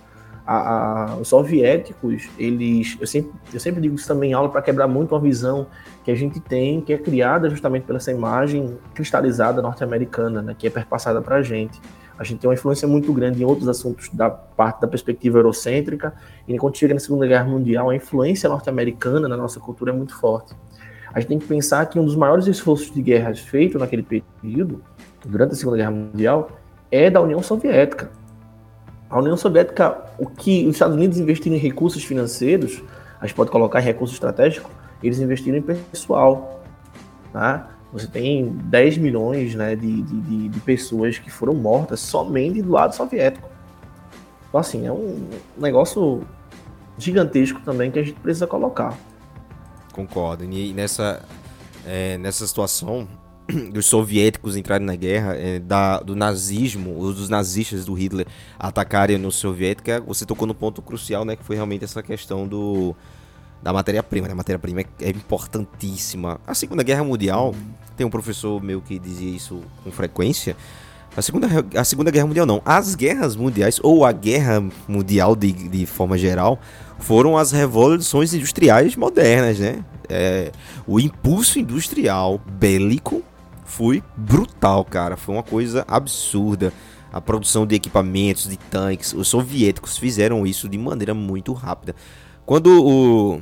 A, a, os soviéticos, eles, eu sempre, eu sempre digo isso também em aula para quebrar muito uma visão que a gente tem, que é criada justamente pela essa imagem cristalizada norte-americana, né, que é perpassada para a gente. A gente tem uma influência muito grande em outros assuntos da parte da perspectiva eurocêntrica, e quando chega na Segunda Guerra Mundial, a influência norte-americana na nossa cultura é muito forte. A gente tem que pensar que um dos maiores esforços de guerras feito naquele período, durante a Segunda Guerra Mundial, é da União Soviética. A União Soviética, o que os Estados Unidos investiram em recursos financeiros, a gente pode colocar em recursos estratégicos, eles investiram em pessoal. Tá? Você tem 10 milhões né, de, de, de, pessoas que foram mortas somente do lado soviético. Então, assim, é um negócio gigantesco também que a gente precisa colocar. Concordo. E nessa, é, nessa situação dos soviéticos entrarem na guerra, é, da, do nazismo, ou dos nazistas do Hitler atacarem a União Soviética, você tocou no ponto crucial, né? Que foi realmente essa questão do da matéria-prima. Né? A matéria-prima é, é, importantíssima. A Segunda Guerra Mundial, tem um professor meu que dizia isso com frequência. A Segunda, a segunda Guerra Mundial não. As guerras mundiais, ou a Guerra Mundial de, de forma geral, foram as revoluções industriais modernas, né? É, o impulso industrial bélico foi brutal, cara. Foi uma coisa absurda. A produção de equipamentos, de tanques. Os soviéticos fizeram isso de maneira muito rápida. Quando o,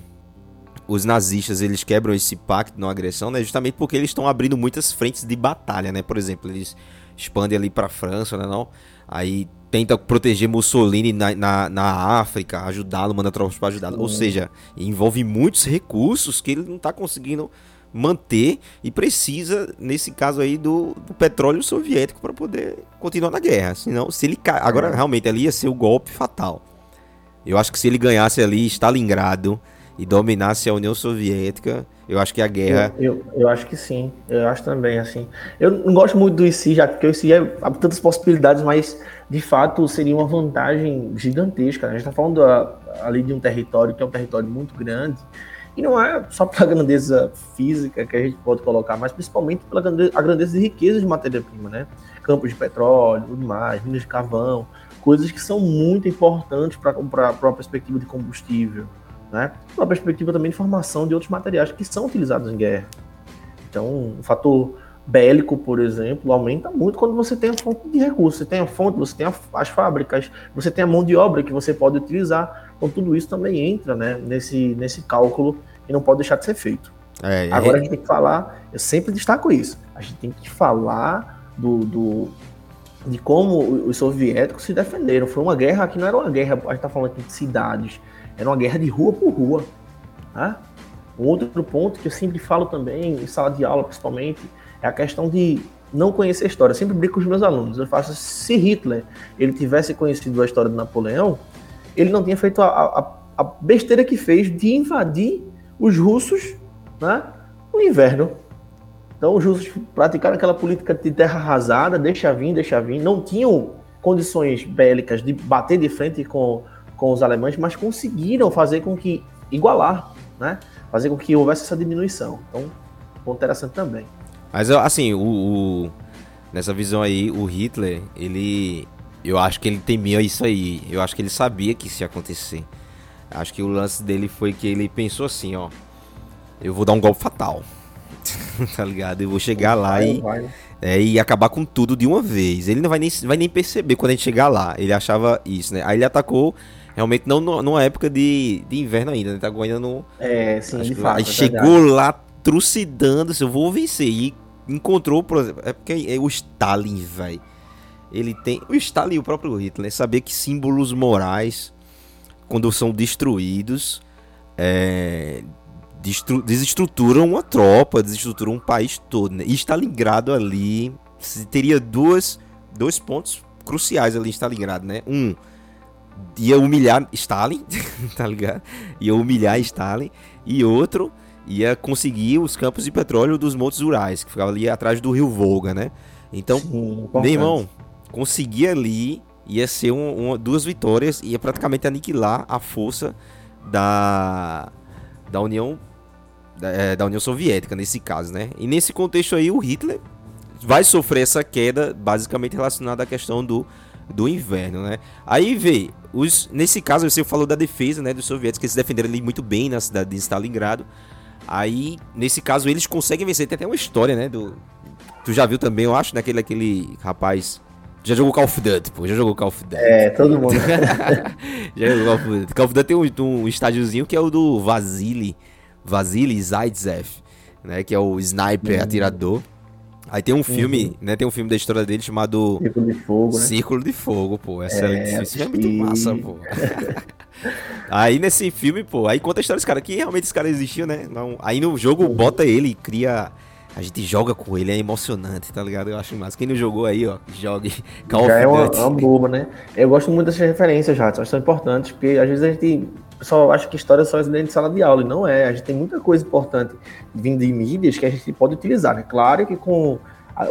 os nazistas eles quebram esse pacto de não agressão, né? Justamente porque eles estão abrindo muitas frentes de batalha, né? Por exemplo, eles expandem ali para a França, né? Não? Aí tenta proteger Mussolini na, na, na África, ajudá-lo, manda tropas para ajudá-lo. Uhum. Ou seja, envolve muitos recursos que ele não está conseguindo manter e precisa, nesse caso aí, do, do petróleo soviético para poder continuar na guerra. Senão, se ele cai. Agora, é. realmente, ali ia ser o golpe fatal. Eu acho que se ele ganhasse ali Stalingrado e dominasse a União Soviética, eu acho que a guerra. Eu, eu, eu, acho que sim, eu acho também, assim. Eu não gosto muito do IC, já porque o IC é, há tantas possibilidades, mas de fato seria uma vantagem gigantesca. Né? A gente está falando a, ali de um território que é um território muito grande, e não é só pela grandeza física que a gente pode colocar, mas principalmente pela grandeza, a grandeza de riqueza de matéria-prima, né? Campos de petróleo, tudo mais, minas de carvão, coisas que são muito importantes para uma perspectiva de combustível né? Uma perspectiva também de formação de outros materiais que são utilizados em guerra. Então, o fator bélico, por exemplo, aumenta muito quando você tem a fonte de recursos. Você tem a fonte, você tem a, as fábricas, você tem a mão de obra que você pode utilizar. Então, tudo isso também entra né, nesse, nesse cálculo e não pode deixar de ser feito. É, Agora, é... a gente tem que falar, eu sempre destaco isso, a gente tem que falar do, do de como os soviéticos se defenderam. Foi uma guerra que não era uma guerra, a gente está falando aqui de cidades, era uma guerra de rua por rua. Tá? Um outro ponto que eu sempre falo também, em sala de aula principalmente, é a questão de não conhecer a história. Eu sempre brinco com os meus alunos. Eu faço, se Hitler ele tivesse conhecido a história de Napoleão, ele não tinha feito a, a, a besteira que fez de invadir os russos né, no inverno. Então os russos praticaram aquela política de terra arrasada, deixa vir, deixa vir, não tinham condições bélicas de bater de frente com com os alemães, mas conseguiram fazer com que igualar, né? Fazer com que houvesse essa diminuição. Então, ponto interessante também. Mas assim, o, o, nessa visão aí, o Hitler, ele, eu acho que ele temia isso aí. Eu acho que ele sabia que isso ia acontecer. Acho que o lance dele foi que ele pensou assim, ó, eu vou dar um golpe fatal. tá ligado? Eu vou chegar lá vai, e, vai. É, e acabar com tudo de uma vez. Ele não vai nem, vai nem perceber quando a gente chegar lá. Ele achava isso, né? Aí ele atacou Realmente não numa época de, de inverno ainda, né? Tá ainda no. É, sim, de fato. Aí é chegou verdade. lá trucidando, se eu vou vencer. E encontrou, por exemplo. É porque é o Stalin, velho. Ele tem. O Stalin e o próprio Hitler, saber que símbolos morais, quando são destruídos, é, destru, desestruturam uma tropa, desestruturam um país todo. Né? E Stalingrado ali teria duas, dois pontos cruciais ali em Stalingrado, né? Um, ia humilhar Stalin, tá ligado? Ia humilhar Stalin. E outro ia conseguir os campos de petróleo dos Montes Urais, que ficava ali atrás do rio Volga, né? Então, Sim, meu irmão, conseguir ali ia ser um, uma, duas vitórias, ia praticamente aniquilar a força da, da União da, é, da União Soviética nesse caso, né? E nesse contexto aí o Hitler vai sofrer essa queda basicamente relacionada à questão do do inverno, né? Aí vê, os, nesse caso você falou da defesa, né, dos soviéticos que eles defenderam ali muito bem na cidade de Stalingrado. Aí, nesse caso, eles conseguem vencer. Tem até uma história, né, do tu já viu também, eu acho, naquele aquele rapaz Já jogou Call of Duty, pô. Já jogou Call of Duty. É, todo mundo. já jogou Call of Duty. Call of Duty tem um, um estádiozinho que é o do Vasily. Vasily Zaitsev, né? Que é o sniper uhum. atirador. Aí tem um filme, uhum. né? Tem um filme da história dele chamado Círculo de Fogo, né? Círculo de Fogo, pô. Essa é, filme é muito massa, pô. aí nesse filme, pô, aí conta a história desse cara, que realmente esse cara existiu, né? Não, aí no jogo uhum. bota ele, cria a gente joga com ele, é emocionante, tá ligado? Eu acho massa. Quem não jogou aí, ó, jogue Call Já é uma, uma boba, né? Eu gosto muito dessas referências, já, são importantes, porque às vezes a gente só acha que história só é dentro de sala de aula, e não é. A gente tem muita coisa importante vindo de mídias que a gente pode utilizar, né? Claro que com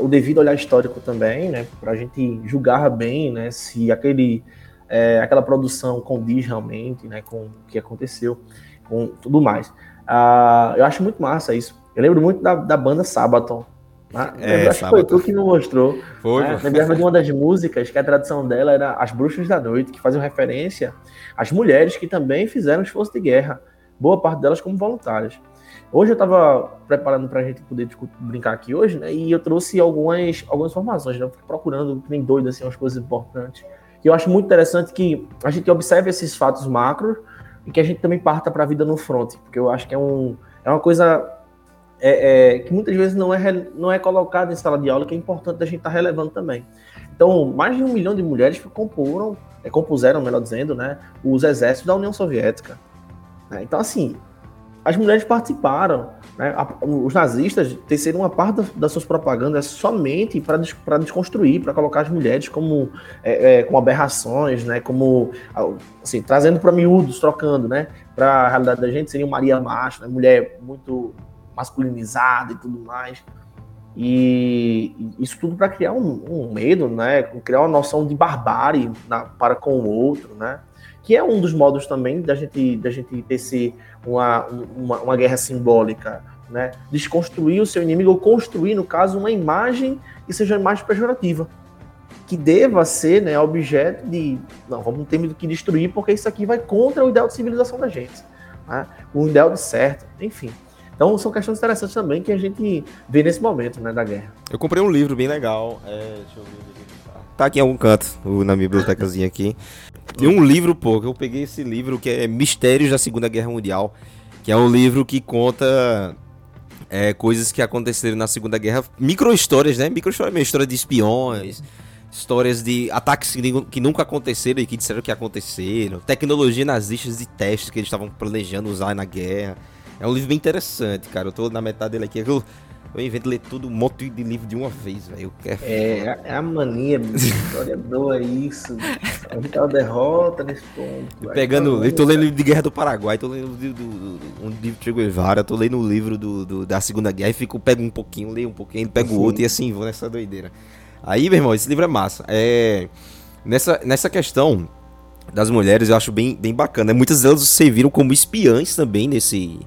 o devido olhar histórico também, né? Pra gente julgar bem, né? Se aquele, é, aquela produção condiz realmente, né? Com o que aconteceu, com tudo mais. Uh, eu acho muito massa isso. Eu lembro muito da, da banda Sabaton. Né? É, acho que foi tu que me mostrou. Foi, né? Lembrava de uma das músicas que a tradução dela era As Bruxas da Noite, que faziam referência às mulheres que também fizeram esforço de guerra, boa parte delas como voluntárias. Hoje eu estava preparando para a gente poder brincar aqui hoje, né? E eu trouxe algumas, algumas informações, né? Eu procurando, nem doido, assim, umas coisas importantes. E eu acho muito interessante que a gente observe esses fatos macros e que a gente também parta para a vida no front, porque eu acho que é, um, é uma coisa é, é, que muitas vezes não é, não é colocado em sala de aula, que é importante a gente estar tá relevando também. Então, mais de um milhão de mulheres compuseram, é, compuseram, melhor dizendo, né, os exércitos da União Soviética. Né? Então, assim, as mulheres participaram. Né? Os nazistas teceram uma parte das suas propagandas somente para desconstruir, para colocar as mulheres como, é, é, como aberrações, né? como assim, trazendo para miúdos, trocando, né? Para a realidade da gente, seria Maria Macho, né? mulher muito masculinizada e tudo mais. E isso tudo para criar um, um, medo, né? Criar uma noção de barbárie na, para com o outro, né? Que é um dos modos também da gente, da gente tecer uma, uma, uma guerra simbólica, né? Desconstruir o seu inimigo, ou construir, no caso, uma imagem que seja uma imagem pejorativa. Que deva ser né, objeto de. Não, vamos ter que destruir, porque isso aqui vai contra o ideal de civilização da gente. Né? O ideal de certo, enfim. Então são questões interessantes também que a gente vê nesse momento, né, da guerra. Eu comprei um livro bem legal. É, deixa eu ver. Tá aqui em algum canto, na minha bibliotecazinha aqui. Tem um livro, pô, que eu peguei esse livro que é Mistérios da Segunda Guerra Mundial, que é um livro que conta é, coisas que aconteceram na Segunda Guerra, micro-histórias, né? Micro-histórias, história de espiões, histórias de ataques que nunca aconteceram e que disseram que aconteceram, tecnologia nazistas de testes que eles estavam planejando usar na guerra. É um livro bem interessante, cara. Eu tô na metade dele aqui. Eu, eu invento ler tudo, um monte de livro de uma vez, velho. É, é a mania, história boa é isso. A gente tá derrota nesse ponto. Pegando, eu tô lendo o livro de Guerra do Paraguai, tô lendo o livro do, do, um livro de Che Guevara, tô lendo o livro do, do, da Segunda Guerra e fico, pego um pouquinho, leio um pouquinho, pego o outro e assim vou nessa doideira. Aí, meu irmão, esse livro é massa. É, nessa, nessa questão das mulheres, eu acho bem, bem bacana. Muitas delas serviram como espiãs também nesse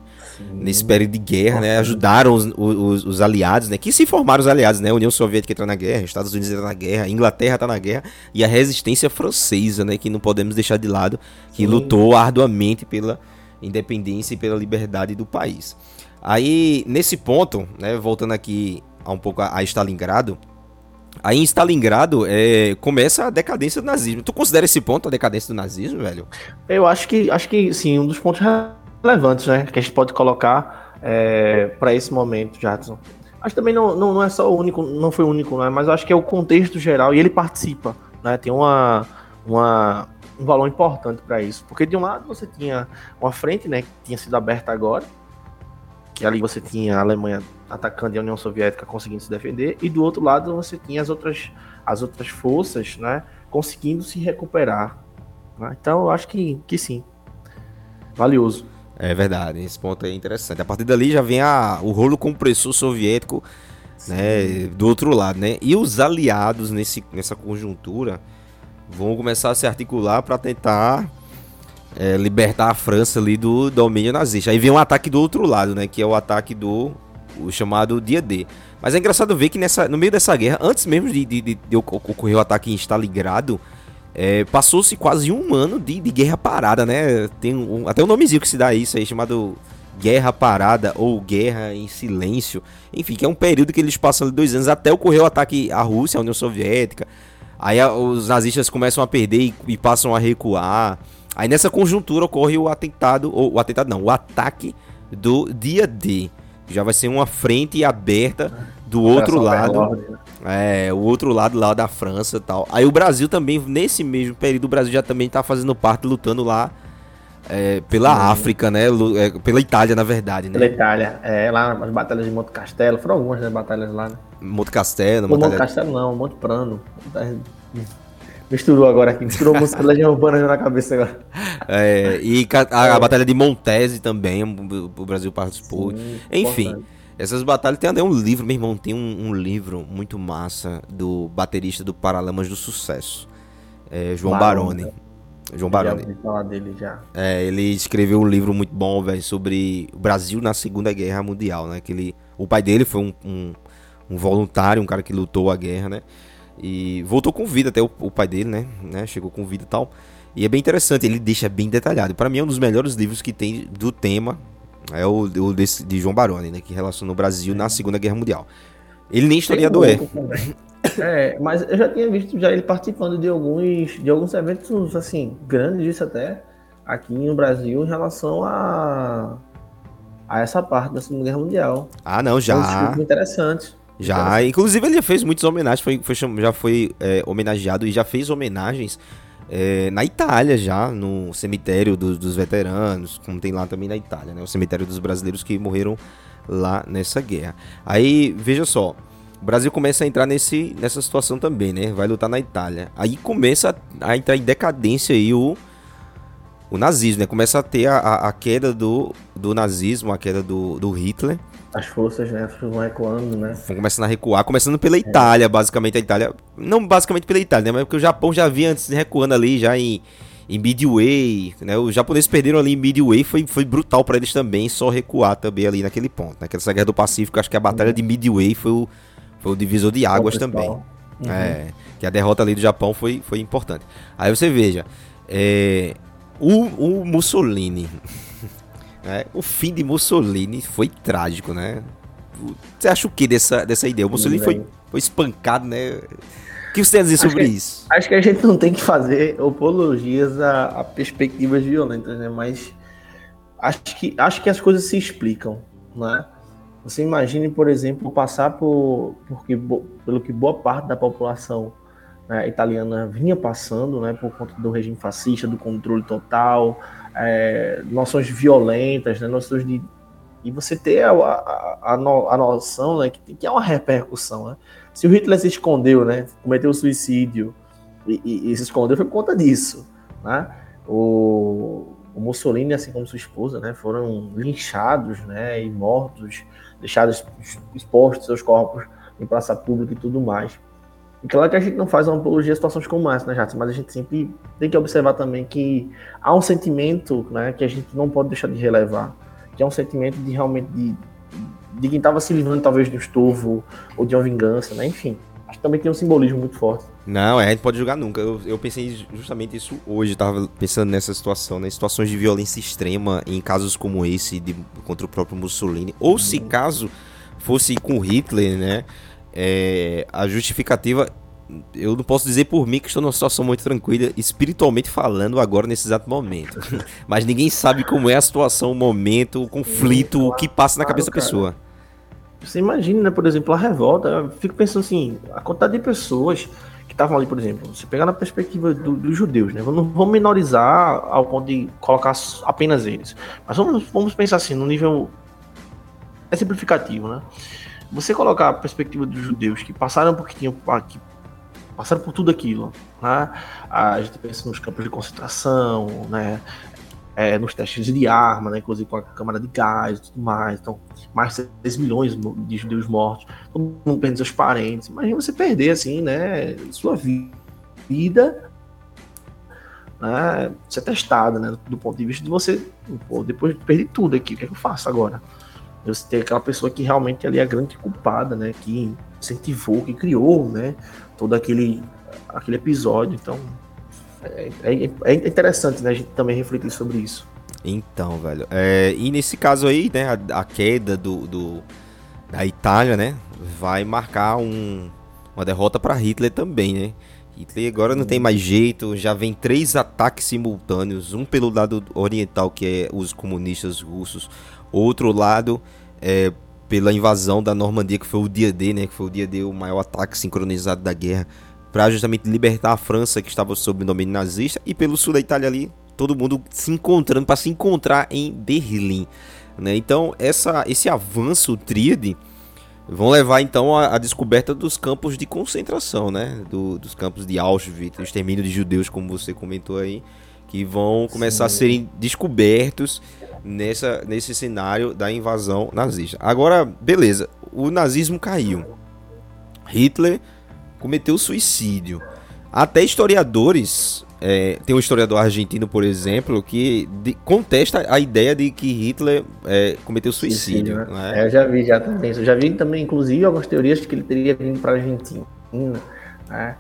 nesse período de guerra, né? Ajudaram os, os, os, aliados, né? Que se formaram os aliados, né? A União Soviética entra na guerra, Estados Unidos entra na guerra, Inglaterra tá na guerra e a resistência francesa, né? Que não podemos deixar de lado, que Sim. lutou arduamente pela independência e pela liberdade do país. Aí, nesse ponto, né? Voltando aqui a um pouco a, a Stalingrado, Aí em Stalingrado é, começa a decadência do nazismo. Tu considera esse ponto a decadência do nazismo, velho? Eu acho que acho que sim, um dos pontos relevantes, né? Que a gente pode colocar é, para esse momento, Jadson. Acho também não, não, não, é só o único, não foi o único, né? Mas acho que é o contexto geral e ele participa, né? Tem uma, uma, um valor importante para isso. Porque de um lado você tinha uma frente, né? Que tinha sido aberta agora, que ali você tinha a Alemanha atacando e a União Soviética conseguindo se defender, e do outro lado você tinha as outras, as outras forças, né? Conseguindo se recuperar. Né? Então eu acho que, que sim. Valioso. É verdade, esse ponto é interessante. A partir dali já vem a, o rolo compressor soviético né, do outro lado, né? E os aliados nesse, nessa conjuntura vão começar a se articular para tentar é, libertar a França ali do domínio nazista. Aí vem um ataque do outro lado, né? Que é o ataque do o chamado dia D. Mas é engraçado ver que nessa, no meio dessa guerra, antes mesmo de, de, de, de ocorrer o ataque em Stalingrado, é, Passou-se quase um ano de, de, guerra parada, né? Tem um, até um nomezinho que se dá isso aí, chamado Guerra Parada ou Guerra em Silêncio. Enfim, que é um período que eles passam ali dois anos até ocorrer o ataque à Rússia, à União Soviética. Aí a, os nazistas começam a perder e, e, passam a recuar. Aí nessa conjuntura ocorre o atentado, ou o atentado não, o ataque do dia D. Já vai ser uma frente aberta do outro lado. É, o outro lado lá da França e tal. Aí o Brasil também, nesse mesmo período, o Brasil já também tá fazendo parte, lutando lá é, pela Sim. África, né? É, pela Itália, na verdade, né? Pela Itália, é, lá nas batalhas de Monte Castelo, foram algumas né, batalhas lá, né? Monte Castelo, Monte batalha... Castelo não, Monte Prano. Misturou agora aqui, misturou música Legião Urbana na cabeça agora. É, e a, a, Batalha de Montese também, o Brasil participou. Sim, Enfim. Importante. Essas batalhas tem até um livro, meu irmão, tem um, um, livro muito massa do baterista do Paralamas do Sucesso, é, João Baroni. Né? João Baroni. Já falar dele já. É, ele escreveu um livro muito bom, velho, sobre o Brasil na Segunda Guerra Mundial, né? Que ele, o pai dele foi um, um, um, voluntário, um cara que lutou a guerra, né? E voltou com vida até o, o pai dele, né? né? Chegou com vida e tal. E é bem interessante, ele deixa bem detalhado. Para mim é um dos melhores livros que tem do tema, é o, o desse, de João Baroni, né? Que relaciona o Brasil na Segunda Guerra Mundial. Ele nem historiador é. É, mas eu já tinha visto já ele participando de alguns, de alguns eventos, assim, grandes disso até, aqui no Brasil, em relação a, a essa parte da Segunda Guerra Mundial. Ah, não, já. Interessante. Já, inclusive ele fez muitas homenagens, foi, foi já foi é, homenageado e já fez homenagens é, na Itália já, no cemitério do, dos veteranos, como tem lá também na Itália, né? O cemitério dos brasileiros que morreram lá nessa guerra. Aí, veja só, o Brasil começa a entrar nesse, nessa situação também, né? Vai lutar na Itália. Aí começa a, a entrar em decadência aí o, o nazismo, né? Começa a ter a, a queda do, do nazismo, a queda do, do Hitler. As forças, né? Vão recuando, né? Vão começando a recuar, começando pela Itália, é. basicamente a Itália. Não basicamente pela Itália, né? Mas porque o Japão já vinha antes recuando ali, já em, em Midway, né? Os japoneses perderam ali em Midway, foi, foi brutal para eles também, só recuar também ali naquele ponto, né? Aquela guerra do Pacífico, acho que a batalha de Midway foi o foi o divisor de águas também. Uhum. É, que a derrota ali do Japão foi, foi importante. Aí você veja, é, o, o Mussolini, é, o fim de Mussolini foi trágico, né? Você acha o que dessa, dessa ideia? O Mussolini foi, foi espancado, né? O que você tem a dizer acho sobre que, isso? Acho que a gente não tem que fazer apologias a, a perspectivas violentas, né? Mas acho que, acho que as coisas se explicam, né? Você imagine, por exemplo, passar por, porque, pelo que boa parte da população né, italiana vinha passando, né, por conta do regime fascista, do controle total, é, noções violentas, né, noções de e você ter a, a, a, a noção né, que, que há uma repercussão. Né? Se o Hitler se escondeu, né, cometeu suicídio e, e, e, se escondeu foi por conta disso. Né? O, o Mussolini, assim como sua esposa, né, foram linchados né, e mortos deixados expostos seus corpos em praça pública e tudo mais. E claro que a gente não faz uma apologia a situações como essa, né, Jato? Mas a gente sempre tem que observar também que há um sentimento né, que a gente não pode deixar de relevar, que é um sentimento de realmente de, de quem estava se livrando talvez do estorvo ou de uma vingança, né? Enfim, acho que também tem um simbolismo muito forte. Não, é, a gente pode julgar nunca. Eu, eu pensei justamente isso hoje, tava pensando nessa situação, né? Situações de violência extrema em casos como esse de, contra o próprio Mussolini. Ou se uhum. caso fosse com Hitler, né? É, a justificativa. Eu não posso dizer por mim que estou numa situação muito tranquila, espiritualmente falando, agora nesse exato momento. Mas ninguém sabe como é a situação, o momento, o conflito, o que passa na cabeça da pessoa. Você imagina, né, por exemplo, a revolta. Eu fico pensando assim, a quantidade de pessoas que estavam ali, por exemplo, você pegar na perspectiva do, dos judeus, né? Não vamos menorizar ao ponto de colocar apenas eles. Mas vamos, vamos pensar assim, no nível é simplificativo, né? Você colocar a perspectiva dos judeus que passaram por que tinham que passaram por tudo aquilo, né? A gente pensa nos campos de concentração, né? é, nos testes de arma, né, inclusive com a câmara de gás e tudo mais. Então, mais de 6 milhões de judeus mortos, todo mundo perdendo seus parentes. Imagina você perder, assim, né, sua vida, né, ser testada, né, do ponto de vista de você, pô, depois de perder tudo aqui, o que é que eu faço agora? Você tem aquela pessoa que realmente ali é a grande culpada, né, que incentivou, que criou, né, todo aquele, aquele episódio. Então, é, é, é, interessante, né, a gente também refletir sobre isso. Então, velho. É, e nesse caso aí, né, a, a queda do, do, da Itália, né, vai marcar um, uma derrota para Hitler também, né? Hitler agora não tem mais jeito, já vem três ataques simultâneos, um pelo lado oriental, que é os comunistas russos, outro lado é, pela invasão da Normandia, que foi o dia D, né, que foi o dia D, o maior ataque sincronizado da guerra, para justamente libertar a França, que estava sob domínio nazista, e pelo sul da Itália ali, todo mundo se encontrando para se encontrar em Berlim. Né? Então, essa, esse avanço tríade vão levar então à, descoberta dos campos de concentração, né? Do, dos campos de Auschwitz, o extermínio de judeus, como você comentou aí, que vão começar Sim. a serem descobertos nessa, nesse cenário da invasão nazista. Agora, beleza, o nazismo caiu. Hitler cometeu suicídio. Até historiadores é, tem um historiador argentino, por exemplo, que de, contesta a ideia de que Hitler é, cometeu suicídio. Sim, né? é, eu já vi já também. Eu já vi também, inclusive, algumas teorias de que ele teria vindo para a Argentina. Né?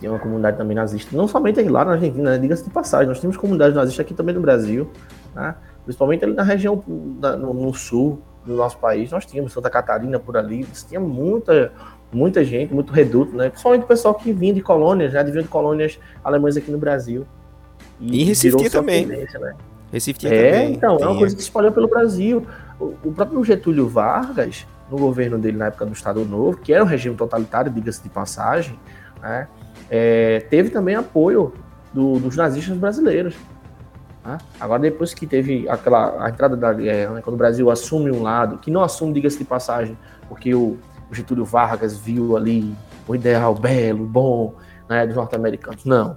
Tem uma comunidade também nazista. Não somente lá na Argentina, né? diga-se de passagem. Nós temos comunidades nazistas aqui também no Brasil. Né? Principalmente ali na região no, no, sul do nosso país. Nós tínhamos Santa Catarina por ali. Tinha muita muita gente, muito reduto, né? Principalmente o pessoal que vinha de colônias, já né? de colônias alemãs aqui no Brasil. E, e Recife também. Né? Recife tinha é, também. então, é uma coisa que se espalhou pelo Brasil. O, o, próprio Getúlio Vargas, no governo dele na época do Estado Novo, que era um regime totalitário, diga-se de passagem, né? É, teve também apoio do, dos nazistas brasileiros. Né? Agora, depois que teve aquela a entrada da guerra, né? quando o Brasil assume um lado, que não assume, diga-se de passagem, porque o o Getúlio Vargas viu ali o ideal belo, bom, né, dos norte-americanos. Não.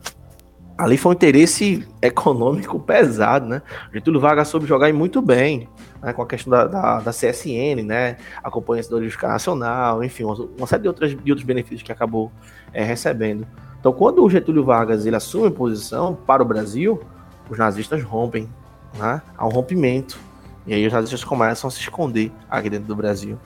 Ali foi um interesse econômico pesado, né? O Getúlio Vargas soube jogar muito bem, né, com a questão da, da, da CSN, né? A Companhia Siderúrgica Nacional, enfim, uma, uma, série de, outras, de outros benefícios que acabou é, recebendo. Então, quando o Getúlio Vargas ele assume posição para o Brasil, os nazistas rompem, né? Há um rompimento. E aí os nazistas começam a se esconder aqui dentro do Brasil.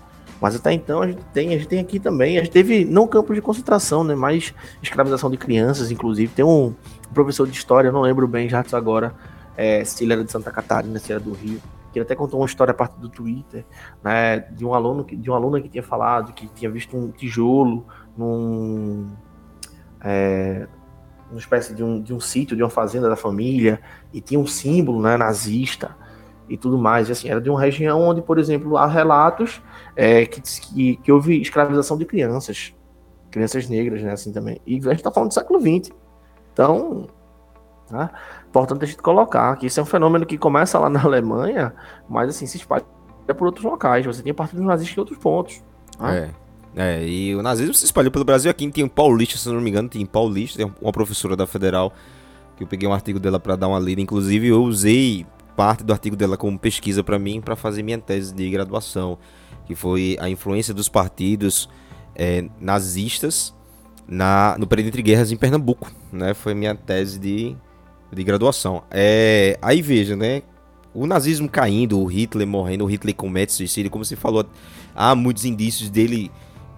Mas até então a gente tem, a gente tem aqui também, a gente teve não campos de concentração, né, mas escravização de crianças, inclusive. Tem um professor de história, não lembro bem já agora, é, se ele era de Santa Catarina, se era do Rio, que ele até contou uma história a partir do Twitter, né, de um aluno de uma aluna que tinha falado que tinha visto um tijolo num é, uma espécie de um, de um sítio, de uma fazenda da família, e tinha um símbolo né, nazista e tudo mais. E, assim, era de uma região onde, por exemplo, há relatos é, que, que, que, houve escravização de crianças, crianças negras, né, assim também. E a gente está falando do século XX. Então, tá? importante a gente colocar que isso é um fenômeno que começa lá na Alemanha, mas assim, se espalha por outros locais. Você tem partidos nazistas em outros pontos. Tá? É. É, e o nazismo se espalhou pelo Brasil. Aqui tem Paulista, se não me engano, tem Paulista, tem uma professora da Federal que eu peguei um artigo dela para dar uma lida. Inclusive, eu usei parte do artigo dela como pesquisa para mim para fazer minha tese de graduação, que foi a influência dos partidos é, nazistas na, no período entre guerras em Pernambuco, né? Foi minha tese de, de graduação. É, aí veja, né? O nazismo caindo, o Hitler morrendo, o Hitler comete suicídio, como você falou, há muitos indícios dele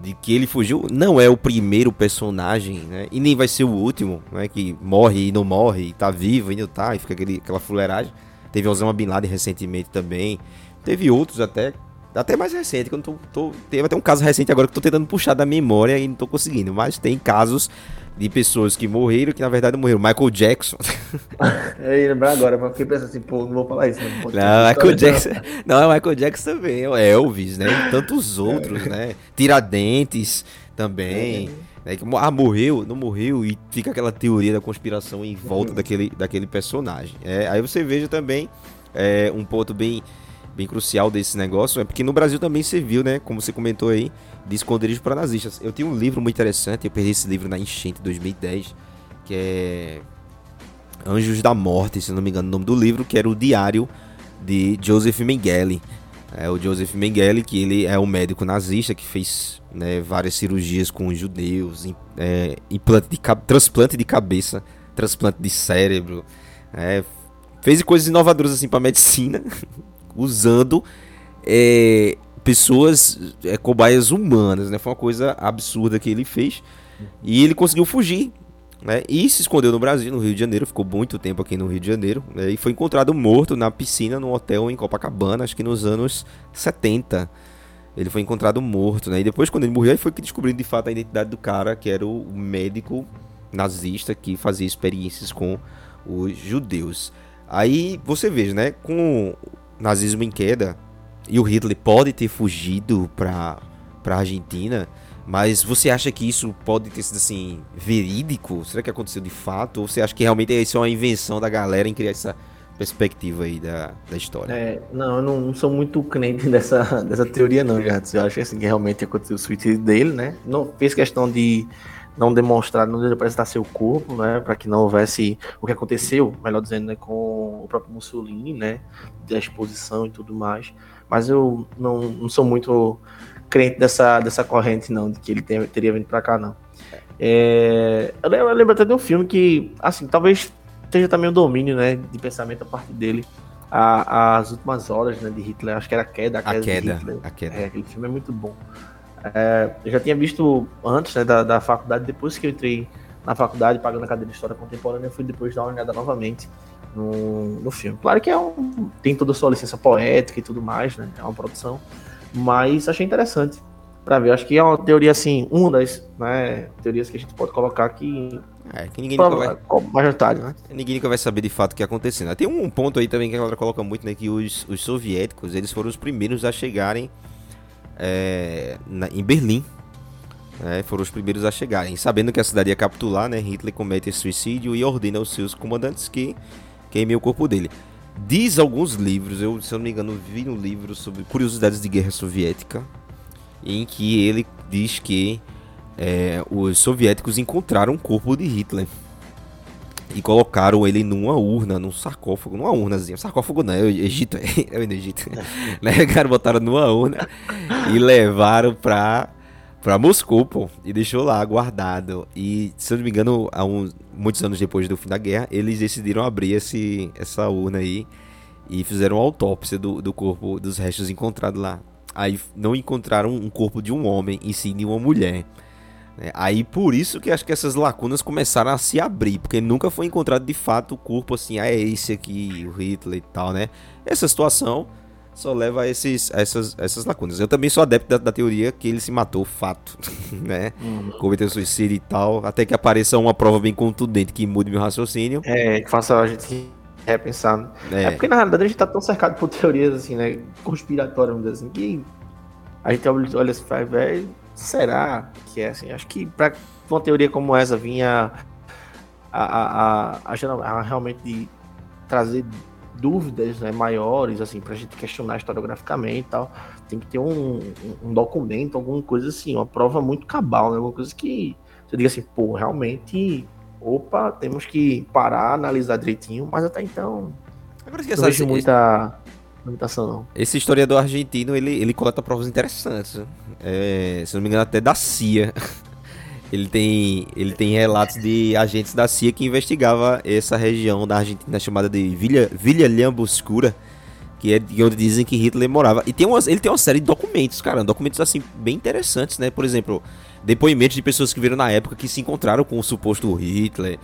de que ele fugiu. Não é o primeiro personagem, né? E nem vai ser o último, né? Que morre e não morre, e tá vivo e não tá, e fica aquele, aquela fuleiragem. Teve Osama Bin Laden recentemente também. Teve outros até. Até mais recente, que eu não tô, tô, Teve até um caso recente agora que eu tô tentando puxar da memória e não tô conseguindo. Mas tem casos de pessoas que morreram que na verdade não morreram. Michael Jackson. Eu ia lembrar agora, mas fiquei pensando assim, pô, não vou falar isso. Não, não Michael Jackson. Não, é Michael Jackson também. É Elvis, né? E tantos outros, né? Tiradentes também. É. Né, ah, morreu, não morreu, e fica aquela teoria da conspiração em volta uhum. daquele, daquele personagem. É, aí você veja também é, um ponto bem, bem crucial desse negócio, é porque no Brasil também você viu, né, como você comentou aí, de esconderijo para nazistas. Eu tenho um livro muito interessante, eu perdi esse livro na enchente 2010, que é Anjos da Morte, se não me engano o nome do livro, que era o diário de Joseph Mengele. É o Joseph Mengele, que ele é um médico nazista que fez né, várias cirurgias com judeus, é, implante de, transplante de cabeça, transplante de cérebro, é, fez coisas inovadoras assim para medicina, usando é, pessoas, é, cobaias humanas, né? Foi uma coisa absurda que ele fez e ele conseguiu fugir né? E se escondeu no Brasil, no Rio de Janeiro, ficou muito tempo aqui no Rio de Janeiro, né? e foi encontrado morto na piscina num hotel em Copacabana, acho que nos anos 70. Ele foi encontrado morto, né? E depois, quando ele morreu, aí foi que descobriram de fato a identidade do cara, que era o médico nazista que fazia experiências com os judeus. Aí você veja, né, com nazismo em queda e o Hitler pode ter fugido para para Argentina, mas você acha que isso pode ter sido assim verídico? Será que aconteceu de fato? Ou você acha que realmente isso é uma invenção da galera em criar essa perspectiva aí da, da história? É, não, eu não, sou muito crente dessa, dessa teoria não, já. Eu acho assim, que realmente aconteceu o suicídio dele, né? Não fez questão de não demonstrar, não apresentar seu corpo, né, para que não houvesse o que aconteceu, melhor dizendo, né, com o próprio Mussolini, né, da exposição e tudo mais. Mas eu não, não sou muito crente dessa, dessa corrente, não, de que ele ter, teria vindo para cá, não. É, eu, lembro, eu, lembro, até de um filme que, assim, talvez esteja também o domínio, né, de pensamento a partir dele, a, as últimas horas, né, de Hitler, acho que era a queda, a queda, a queda, a queda. É, aquele filme é muito bom. É, eu já tinha visto antes né, da, da faculdade, depois que eu entrei na faculdade, pagando a cadeira de História Contemporânea, eu fui depois dar uma olhada novamente no, no filme. Claro que é um, tem toda a sua licença poética e tudo mais, né? É uma produção, mas achei interessante para ver. Acho que é uma teoria, assim, uma das né, teorias que a gente pode colocar aqui. É, que ninguém nunca vai. Majoritário, né? Ninguém nunca vai saber de fato o que aconteceu. Tem um ponto aí também que a galera coloca muito, né? Que os, os soviéticos, eles foram os primeiros a chegarem é, na, em Berlim. É, foram os primeiros a chegarem. Sabendo que a cidade ia capitular, né, Hitler comete suicídio e ordena aos seus comandantes que queimem o corpo dele. Diz alguns livros, eu se eu não me engano vi um livro sobre curiosidades de guerra soviética, em que ele diz que é, os soviéticos encontraram o corpo de Hitler e colocaram ele numa urna, num sarcófago, numa urnazinha. Sarcófago não, é o Egito, é, o Egito. né? Cara, botaram numa urna e levaram pra, pra Moscou, pô, e deixou lá guardado. E, se eu não me engano, há uns, muitos anos depois do fim da guerra, eles decidiram abrir esse, essa urna aí e fizeram uma autópsia do, do corpo, dos restos encontrados lá. Aí não encontraram um corpo de um homem, e sim de uma mulher. É, aí por isso que acho que essas lacunas começaram a se abrir, porque nunca foi encontrado de fato o corpo assim, ah, é esse aqui, o Hitler e tal, né? Essa situação só leva a, esses, a essas, essas lacunas. Eu também sou adepto da, da teoria que ele se matou, fato, né? Hum. Cometeu suicídio e tal, até que apareça uma prova bem contundente que mude meu raciocínio. É, que faça a gente repensar. É. é porque na realidade a gente tá tão cercado por teorias assim, né? Conspiratórias, assim, que a gente olha assim, faz, velho será que é assim? Acho que para uma teoria como essa vinha a, a, a, a, realmente trazer dúvidas né, maiores, assim, para a gente questionar historiograficamente e tal, tem que ter um, um, documento, alguma coisa assim, uma prova muito cabal, né? Alguma coisa que você diga assim, pô, realmente, opa, temos que parar, analisar direitinho, mas até então. Agora, não vejo muita limitação, não. Esse historiador argentino, ele, ele coleta provas interessantes. É, se não me engano, até da CIA. Ele tem, ele tem relatos de agentes da CIA que investigava essa região da Argentina chamada de Villa, Villa que é de onde dizem que Hitler morava. E tem umas, ele tem uma série de documentos, cara, documentos assim bem interessantes, né? Por exemplo, depoimentos de pessoas que viram na época que se encontraram com o suposto Hitler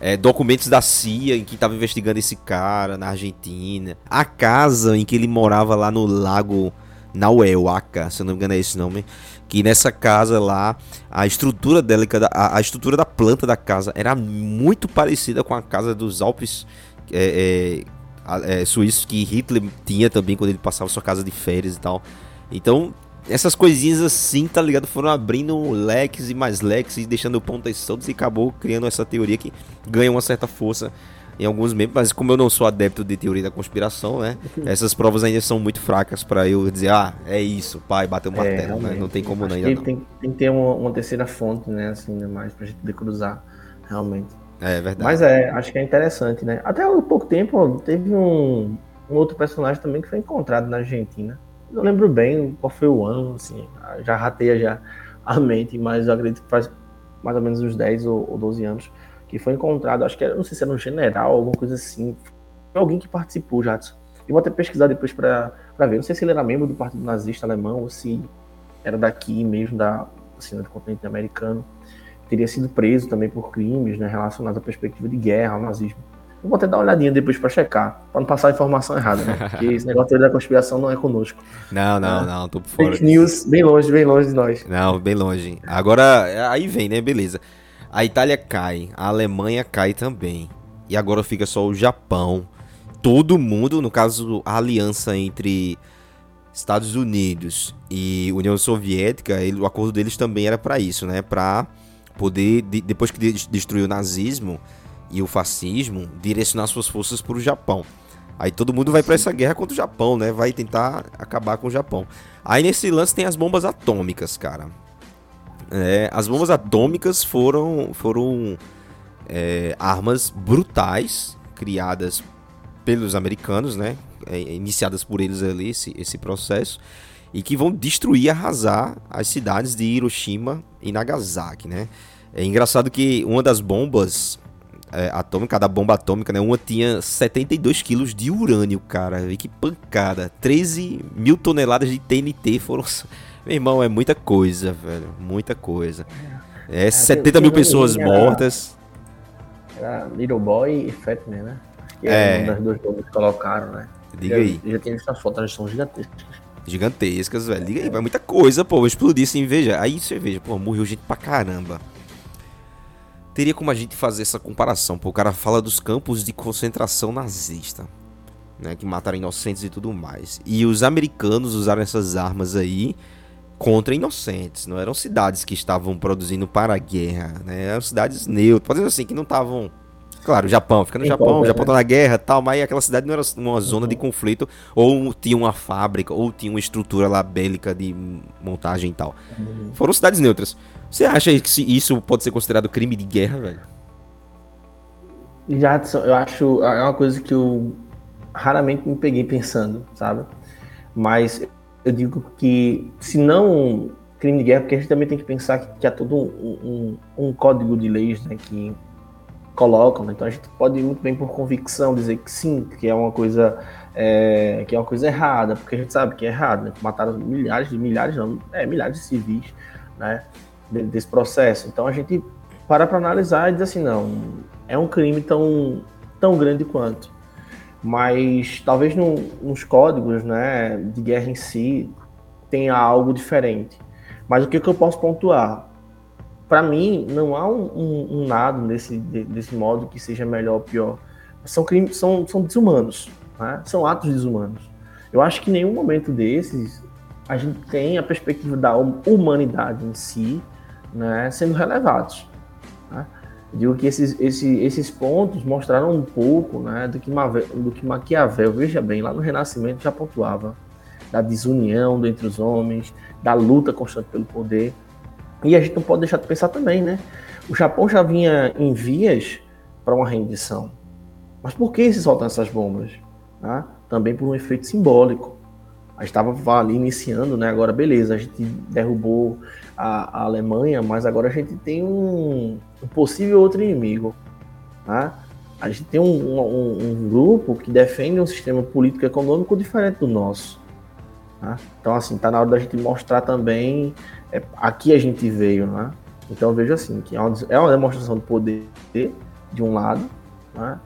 é, documentos da CIA em que estava investigando esse cara na Argentina, a casa em que ele morava lá no lago Nauehuaca, se eu não me engano é esse nome, que nessa casa lá, a estrutura dela, a, a estrutura da planta da casa era muito parecida com a casa dos Alpes é, é, é, suíços que Hitler tinha também quando ele passava sua casa de férias e tal. Então essas coisinhas assim, tá ligado? Foram abrindo leques e mais leques e deixando pontas soltas e acabou criando essa teoria que ganha uma certa força em alguns membros, mas como eu não sou adepto de teoria da conspiração, né? Essas provas ainda são muito fracas para eu dizer, ah, é isso, pai, bateu o é, martelo, é, né? Não tem como não, ainda não. Tem, tem que ter uma, uma, terceira fonte, né? Assim, né? mais pra gente poder cruzar, realmente. É verdade. Mas é, acho que é interessante, né? Até há pouco tempo teve um, um outro personagem também que foi encontrado na Argentina não lembro bem qual foi o ano, assim, já rateia já a mente, mas eu acredito que faz mais ou menos uns 10 ou, 12 anos que foi encontrado, acho que era, não sei se era um general, alguma coisa assim, foi alguém que participou, Jadson. E vou até pesquisar depois para ver, não sei se ele era membro do Partido Nazista Alemão ou se era daqui mesmo, da, assim, do continente americano. Teria sido preso também por crimes né, relacionados à perspectiva de guerra, ao nazismo. Eu vou até dar uma olhadinha depois para checar, para não passar a informação errada, né? Porque esse negócio da conspiração não é conosco. Não, não, é. não, tô por fora. Fake news, bem longe, bem longe de nós. Não, bem longe. Agora, aí vem, né? Beleza. A Itália cai, a Alemanha cai também. E agora fica só o Japão. Todo mundo, no caso, a aliança entre Estados Unidos e União Soviética, ele, o acordo deles também era para isso, né? Para poder, de, depois que destruiu o nazismo e o fascismo, direcionar suas forças para o Japão. Aí todo mundo vai para essa guerra contra o Japão, né? Vai tentar acabar com o Japão. Aí nesse lance tem as bombas atômicas, cara. É, as bombas atômicas foram, foram é, armas brutais criadas pelos americanos, né? É, iniciadas por eles ali esse, esse processo e que vão destruir, arrasar as cidades de Hiroshima e Nagasaki, né? É engraçado que uma das bombas é, atômica, da bomba atômica, né? Uma tinha 72 quilos de urânio, cara. E que pancada. 13 mil toneladas de TNT foram. Meu irmão, é muita coisa, velho. Muita coisa. É, é 70 mil pessoas era, mortas. Era Little Boy e Fat Man, né? Que é. uma das duas bombas que colocaram, né? Diga já, aí. Já tem essas fotos, elas são gigantescas. Gigantescas, velho. Diga aí, vai muita coisa, pô. Explodir assim, veja. Aí você veja, pô, morreu gente pra caramba. Teria como a gente fazer essa comparação, pô. O cara fala dos campos de concentração nazista né, que mataram inocentes e tudo mais. E os americanos usaram essas armas aí contra inocentes, não eram cidades que estavam produzindo para a guerra, né? Eram cidades neutras, podemos assim, que não estavam Claro, o Japão, fica no Japão, o Japão tá na guerra tal, mas aquela cidade não era uma zona de conflito, ou tinha uma fábrica, ou tinha uma estrutura lá bélica de montagem e tal. Uhum. Foram cidades neutras. Você acha que isso pode ser considerado crime de guerra, velho? Jadson, eu acho. É uma coisa que eu raramente me peguei pensando, sabe? Mas eu digo que, se não crime de guerra, porque a gente também tem que pensar que, que há todo um, um, um, código de leis né, que colocam, né? então a gente pode muito bem por convicção dizer que sim, que é uma coisa é, que é uma coisa errada, porque a gente sabe que é errado, né? mataram milhares milhares, não, é milhares de civis, né, desse processo. Então a gente para para analisar e diz assim, não, é um crime tão tão grande quanto mas talvez no, nos códigos né, de guerra em si tenha algo diferente. Mas o que, que eu posso pontuar? Para mim, não há um, um, um nada desse, desse modo que seja melhor ou pior. São crimes, são, são desumanos, né? são atos desumanos. Eu acho que em nenhum momento desses a gente tem a perspectiva da humanidade em si né, sendo relevados. Né? Digo que esses, esses, esses pontos mostraram um pouco né, do, que Maquiavel, do que Maquiavel, veja bem, lá no Renascimento já pontuava da desunião entre os homens, da luta constante pelo poder. E a gente não pode deixar de pensar também, né? O Japão já vinha em vias para uma rendição. Mas por que se soltam essas bombas? Né? Também por um efeito simbólico. A gente estava ali iniciando, né? Agora, beleza, a gente derrubou a, a Alemanha, mas agora a gente tem um, um possível outro inimigo. Tá? A gente tem um, um, um, grupo que defende um sistema político econômico diferente do nosso. Tá? Então, assim, tá na hora da gente mostrar também é, aqui a gente veio, né? Então vejo assim, que é uma, é uma demonstração de poder de um lado, né?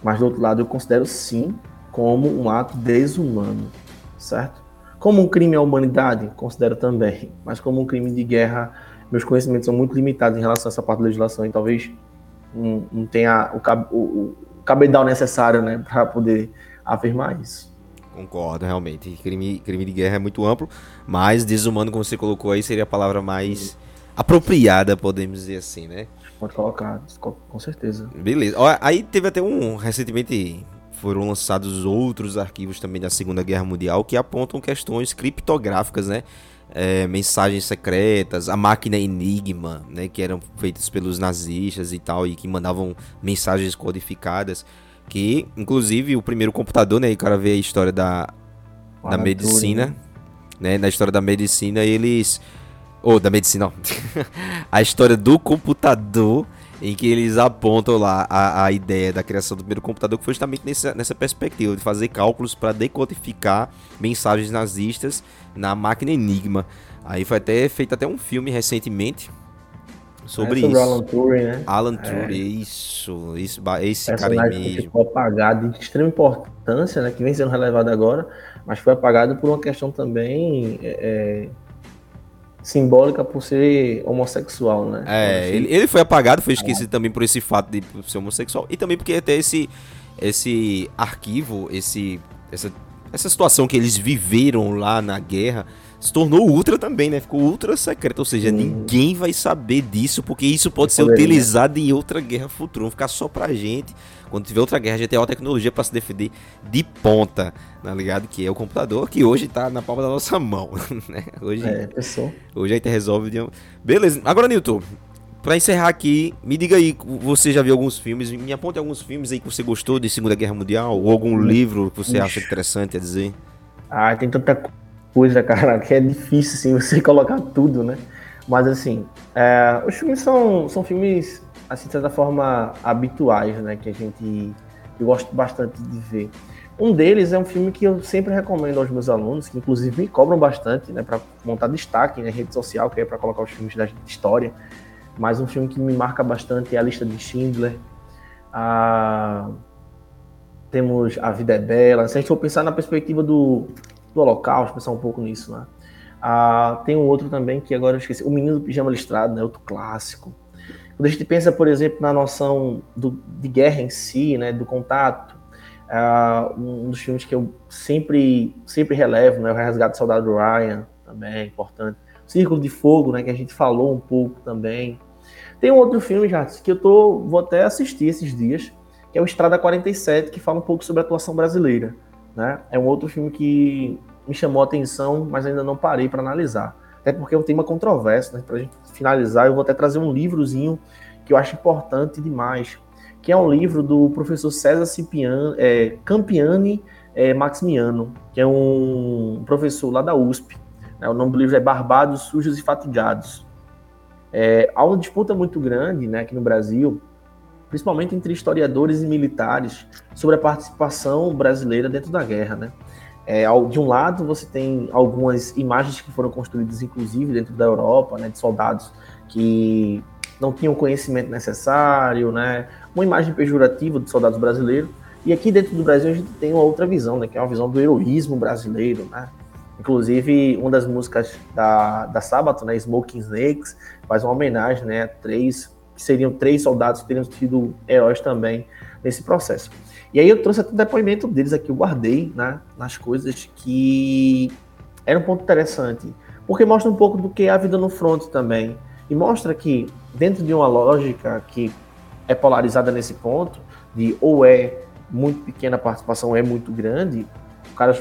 mas do outro lado eu considero sim como um ato desumano, certo? Como um crime à humanidade, considero também, mas como um crime de guerra, meus conhecimentos são muito limitados em relação a essa parte da legislação e talvez não, não tenha o, o, o cabedal necessário né, para poder afirmar isso. Concordo, realmente. Crime, crime de guerra é muito amplo, mas desumano, como você colocou aí, seria a palavra mais apropriada, podemos dizer assim, né? Pode colocar, com certeza. Beleza. Aí teve até um recentemente foram lançados outros arquivos também da Segunda Guerra Mundial que apontam questões criptográficas, né? É, mensagens secretas, a máquina Enigma, né, que eram feitas pelos nazistas e tal, e que mandavam mensagens codificadas, que, inclusive, o primeiro computador, né, e o cara vê a história da, da medicina, né, na história da medicina, eles... Ou, oh, da medicina, não. a história do computador em que eles apontam lá a, a ideia da criação do primeiro computador, que foi justamente nessa, nessa perspectiva, de fazer cálculos para decodificar mensagens nazistas na máquina Enigma. Aí foi até feito até um filme recentemente sobre, é sobre isso. Alan Turing, né? Alan é. Turing, isso, isso, esse cara aí mesmo. ficou apagado de extrema importância, né? Que vem sendo relevado agora, mas foi apagado por uma questão também é, é simbólica por ser homossexual, né? É, ele, ele foi apagado, foi esquecido é. também por esse fato de ser homossexual e também porque até esse esse arquivo, esse essa, essa situação que eles viveram lá na guerra se tornou ultra também, né? Ficou ultra secreto, ou seja, hum. ninguém vai saber disso, porque isso pode ser poderia. utilizado em outra guerra futura, não ficar só pra gente. Quando tiver outra guerra, a gente tem outra tecnologia para se defender de ponta, tá ligado? Que é o computador, que hoje tá na palma da nossa mão, né? Hoje, é, pessoal. hoje a gente resolve de... Beleza, agora, Newton, Pra encerrar aqui, me diga aí, você já viu alguns filmes, me aponte alguns filmes aí que você gostou de Segunda Guerra Mundial, ou algum livro que você acha interessante a dizer? Ah, tem tanta coisa, cara, que é difícil, assim, você colocar tudo, né? Mas, assim, é, os filmes são, são filmes, assim, de certa forma, habituais, né? Que a gente, eu gosto bastante de ver. Um deles é um filme que eu sempre recomendo aos meus alunos, que inclusive me cobram bastante, né? Para montar destaque na rede social, que é para colocar os filmes da história mas um filme que me marca bastante é A Lista de Schindler. Ah, temos A Vida é Bela. Se a gente for pensar na perspectiva do, do Holocausto, pensar um pouco nisso, né? Ah, tem um outro também que agora eu esqueci, O Menino do Pijama Listrado, né? Outro clássico. Quando a gente pensa, por exemplo, na noção do, de guerra em si, né? Do contato, ah, um dos filmes que eu sempre, sempre relevo, né? O Resgate do Soldado Ryan, também é importante. Círculo de Fogo, né? Que a gente falou um pouco também. Tem um outro filme, já que eu tô, vou até assistir esses dias, que é o Estrada 47, que fala um pouco sobre a atuação brasileira. Né? É um outro filme que me chamou a atenção, mas ainda não parei para analisar. Até porque é um tema controverso, né? Para gente finalizar, eu vou até trazer um livrozinho que eu acho importante demais, que é um livro do professor César Cipian, é, Campiani é, Maximiano, que é um professor lá da USP. Né? O nome do livro é Barbados, Sujos e Fatigados. É, há uma disputa muito grande né, aqui no Brasil, principalmente entre historiadores e militares, sobre a participação brasileira dentro da guerra. Né? É, de um lado, você tem algumas imagens que foram construídas, inclusive, dentro da Europa, né, de soldados que não tinham o conhecimento necessário, né, uma imagem pejorativa de soldados brasileiros. E aqui dentro do Brasil a gente tem uma outra visão, né, que é uma visão do heroísmo brasileiro, né, Inclusive, uma das músicas da, da Sábado, né, Smoking Snakes, faz uma homenagem né, a três, que seriam três soldados que teriam sido heróis também nesse processo. E aí eu trouxe até o depoimento deles aqui, eu guardei né, nas coisas que era um ponto interessante, porque mostra um pouco do que é a vida no front também, e mostra que dentro de uma lógica que é polarizada nesse ponto, de ou é muito pequena a participação ou é muito grande, o cara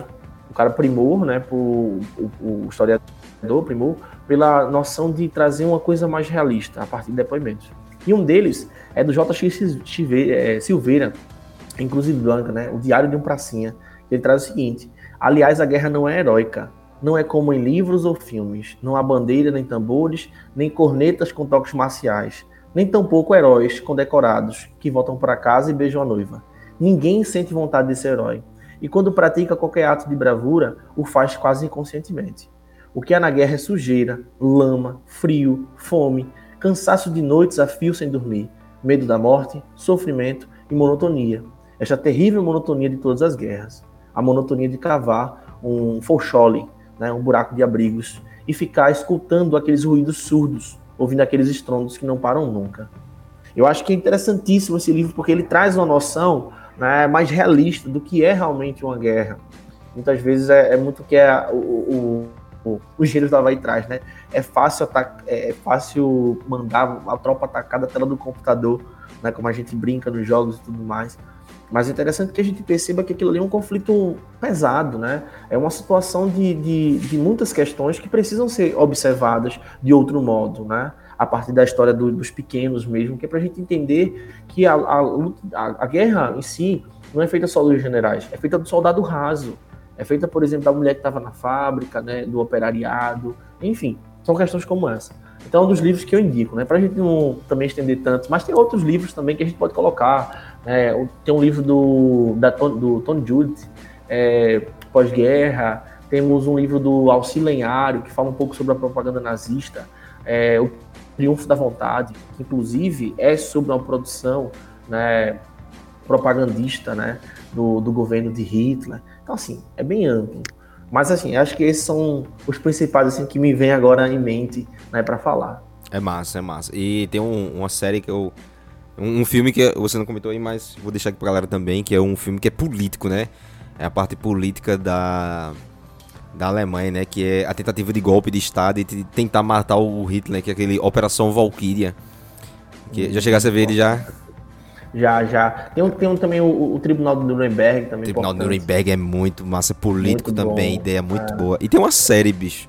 o cara primor, né, por, o, o historiador primor, pela noção de trazer uma coisa mais realista a partir de depoimentos. E um deles é do J.X. É, Silveira, inclusive Blanca, né, o Diário de um Pracinha. Ele traz o seguinte: aliás, a guerra não é heróica, não é como em livros ou filmes, não há bandeira, nem tambores, nem cornetas com toques marciais, nem tampouco heróis condecorados que voltam para casa e beijam a noiva. Ninguém sente vontade de ser herói e quando pratica qualquer ato de bravura, o faz quase inconscientemente. O que há na guerra é sujeira, lama, frio, fome, cansaço de noites a fio sem dormir, medo da morte, sofrimento e monotonia. Esta terrível monotonia de todas as guerras. A monotonia de cavar um folchole, né, um buraco de abrigos, e ficar escutando aqueles ruídos surdos, ouvindo aqueles estrondos que não param nunca. Eu acho que é interessantíssimo esse livro porque ele traz uma noção né, mais realista do que é realmente uma guerra. Muitas vezes é, é muito que é o, o, o, o gênero vai traz, né? É fácil, ataca, é, é fácil mandar a tropa atacar da tela do computador, né? Como a gente brinca nos jogos e tudo mais. Mas é interessante que a gente perceba que aquilo ali é um conflito pesado, né? É uma situação de, de, de muitas questões que precisam ser observadas de outro modo, né? a partir da história do, dos pequenos mesmo, que é para a gente entender que a, a, a, a, guerra em si não é feita só dos generais, é feita do soldado raso, é feita, por exemplo, da mulher que estava na fábrica, né, do operariado, enfim, são questões como essa. Então, é um dos livros que eu indico, né, para a gente não também estender tanto, mas tem outros livros também que a gente pode colocar. Né, tem um livro do, da, do Tony Judd, é, pós-guerra, temos um livro do Alci Lenhário, que fala um pouco sobre a propaganda nazista. É, o Triunfo da Vontade, que inclusive é sobre uma produção né, propagandista né, do, do governo de Hitler. Então, assim, é bem amplo. Mas assim, acho que esses são os principais assim que me vem agora em mente, né, para falar. É massa, é massa. E tem um, uma série que eu um, um, filme que você não comentou aí, mas vou deixar aqui pra galera também, que é um filme que é político, né? É a parte política da da Alemanha, né, que é a tentativa de golpe de estado e de tentar matar o Hitler, que é aquele Operação Valkyria. Que já chegasse a ver ele já? Já, já. Tem, um, tem um, também o, o, Tribunal do Nuremberg também. O Tribunal do Nuremberg é muito massa, político muito também, bom. ideia muito é. boa. E tem uma série, bicho.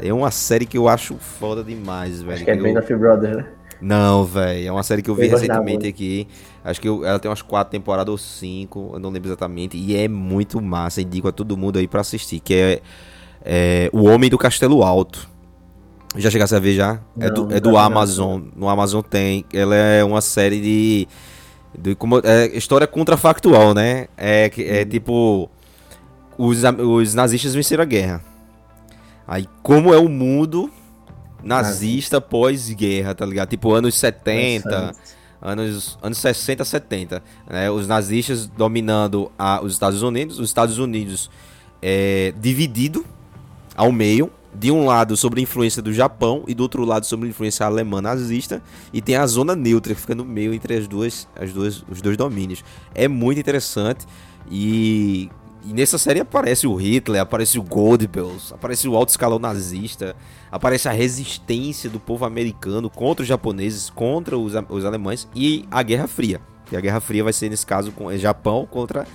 É. é. uma série que eu acho foda demais, velho. Acho que é eu... Band of Brothers, né? Não, velho. É uma série que eu vi eu recentemente aqui. Acho que eu, ela tem umas quatro temporadas ou cinco, eu não lembro exatamente. E é muito massa. Indico a todo mundo aí pra assistir. Que é, é O Homem do Castelo Alto. Já chegasse a ver já? É não, é do, é do Amazon. No Amazon tem. Ela é uma série de do, como, é, história contrafactual, né? É, é uhum. tipo. Os, os nazistas venceram a guerra. Aí, como é o mundo nazista pós-guerra, tá ligado? Tipo, anos 70, anos, anos 60, 70. Né? Os nazistas dominando a, os Estados Unidos, os Estados Unidos é, dividido ao meio de um lado sobre a influência do Japão e do outro lado sobre a influência alemã nazista e tem a zona neutra que fica no meio entre as duas, as duas, os dois domínios. É muito interessante e, e nessa série aparece o Hitler, aparece o Goebbels, aparece o alto escalão nazista, aparece a resistência do povo americano contra os japoneses, contra os, os alemães e a Guerra Fria. E a Guerra Fria vai ser nesse caso com o Japão contra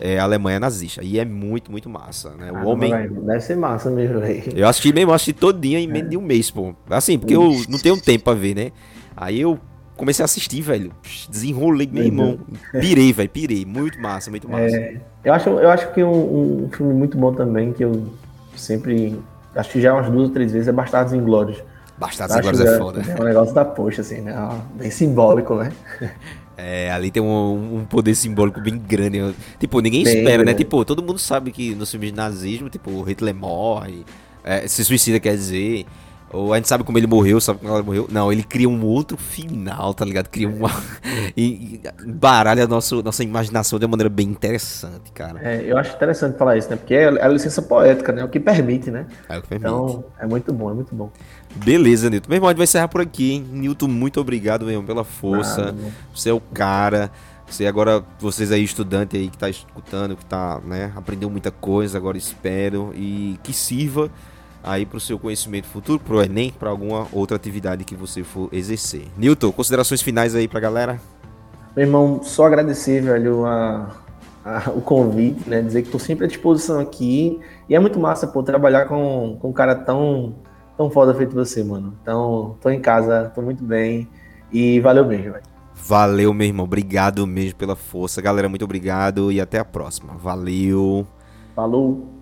é, Alemanha nazista. E é muito, muito massa, né? O homem. deve ser massa mesmo, velho. Eu assisti mesmo, assisti todinha em menos de um mês, pô. Assim, porque eu não tenho tempo pra ver, né? Aí eu comecei a assistir, velho. Desenrolei meu irmão. Pirei, velho, pirei. Muito massa, muito massa. É, eu, acho, eu acho que um, um, filme muito bom também, que eu sempre. Acho que já umas duas ou três vezes, é Bastardos Inglórios. Bastardos Inglórios é, é foda. É um negócio da poxa, assim, né? Bem simbólico, né? É, ali tem um, um, poder simbólico bem grande. Tipo, ninguém bem espera, grande. né? Tipo, todo mundo sabe que no filme de nazismo, tipo, Hitler morre, é, se suicida, quer dizer. Ou a gente sabe como ele morreu, sabe como ele morreu. Não, ele cria um outro final, tá ligado? Cria uma. e, e baralha nosso, nossa imaginação de uma maneira bem interessante, cara. É, eu acho interessante falar isso, né? Porque é, é a licença poética, né? O que permite, né? É o que permite. Então, é muito bom, é muito bom. Beleza, Nilton. Meu irmão, a gente vai encerrar por aqui, hein? Nilton, muito obrigado, meu irmão, pela força. Você é o cara. Você agora, vocês aí, estudante aí que tá escutando, que tá, né, aprendeu muita coisa, agora espero e que sirva aí para o seu conhecimento futuro, para o Enem, para alguma outra atividade que você for exercer. Nilton, considerações finais aí para a galera? Meu irmão, só agradecer, velho, a, a, o convite, né? Dizer que estou sempre à disposição aqui. E é muito massa, pô, trabalhar com, com um cara tão, tão foda feito você, mano. Então, tô em casa, tô muito bem. E valeu mesmo, velho. Valeu, meu irmão. Obrigado mesmo pela força. Galera, muito obrigado e até a próxima. Valeu. Falou.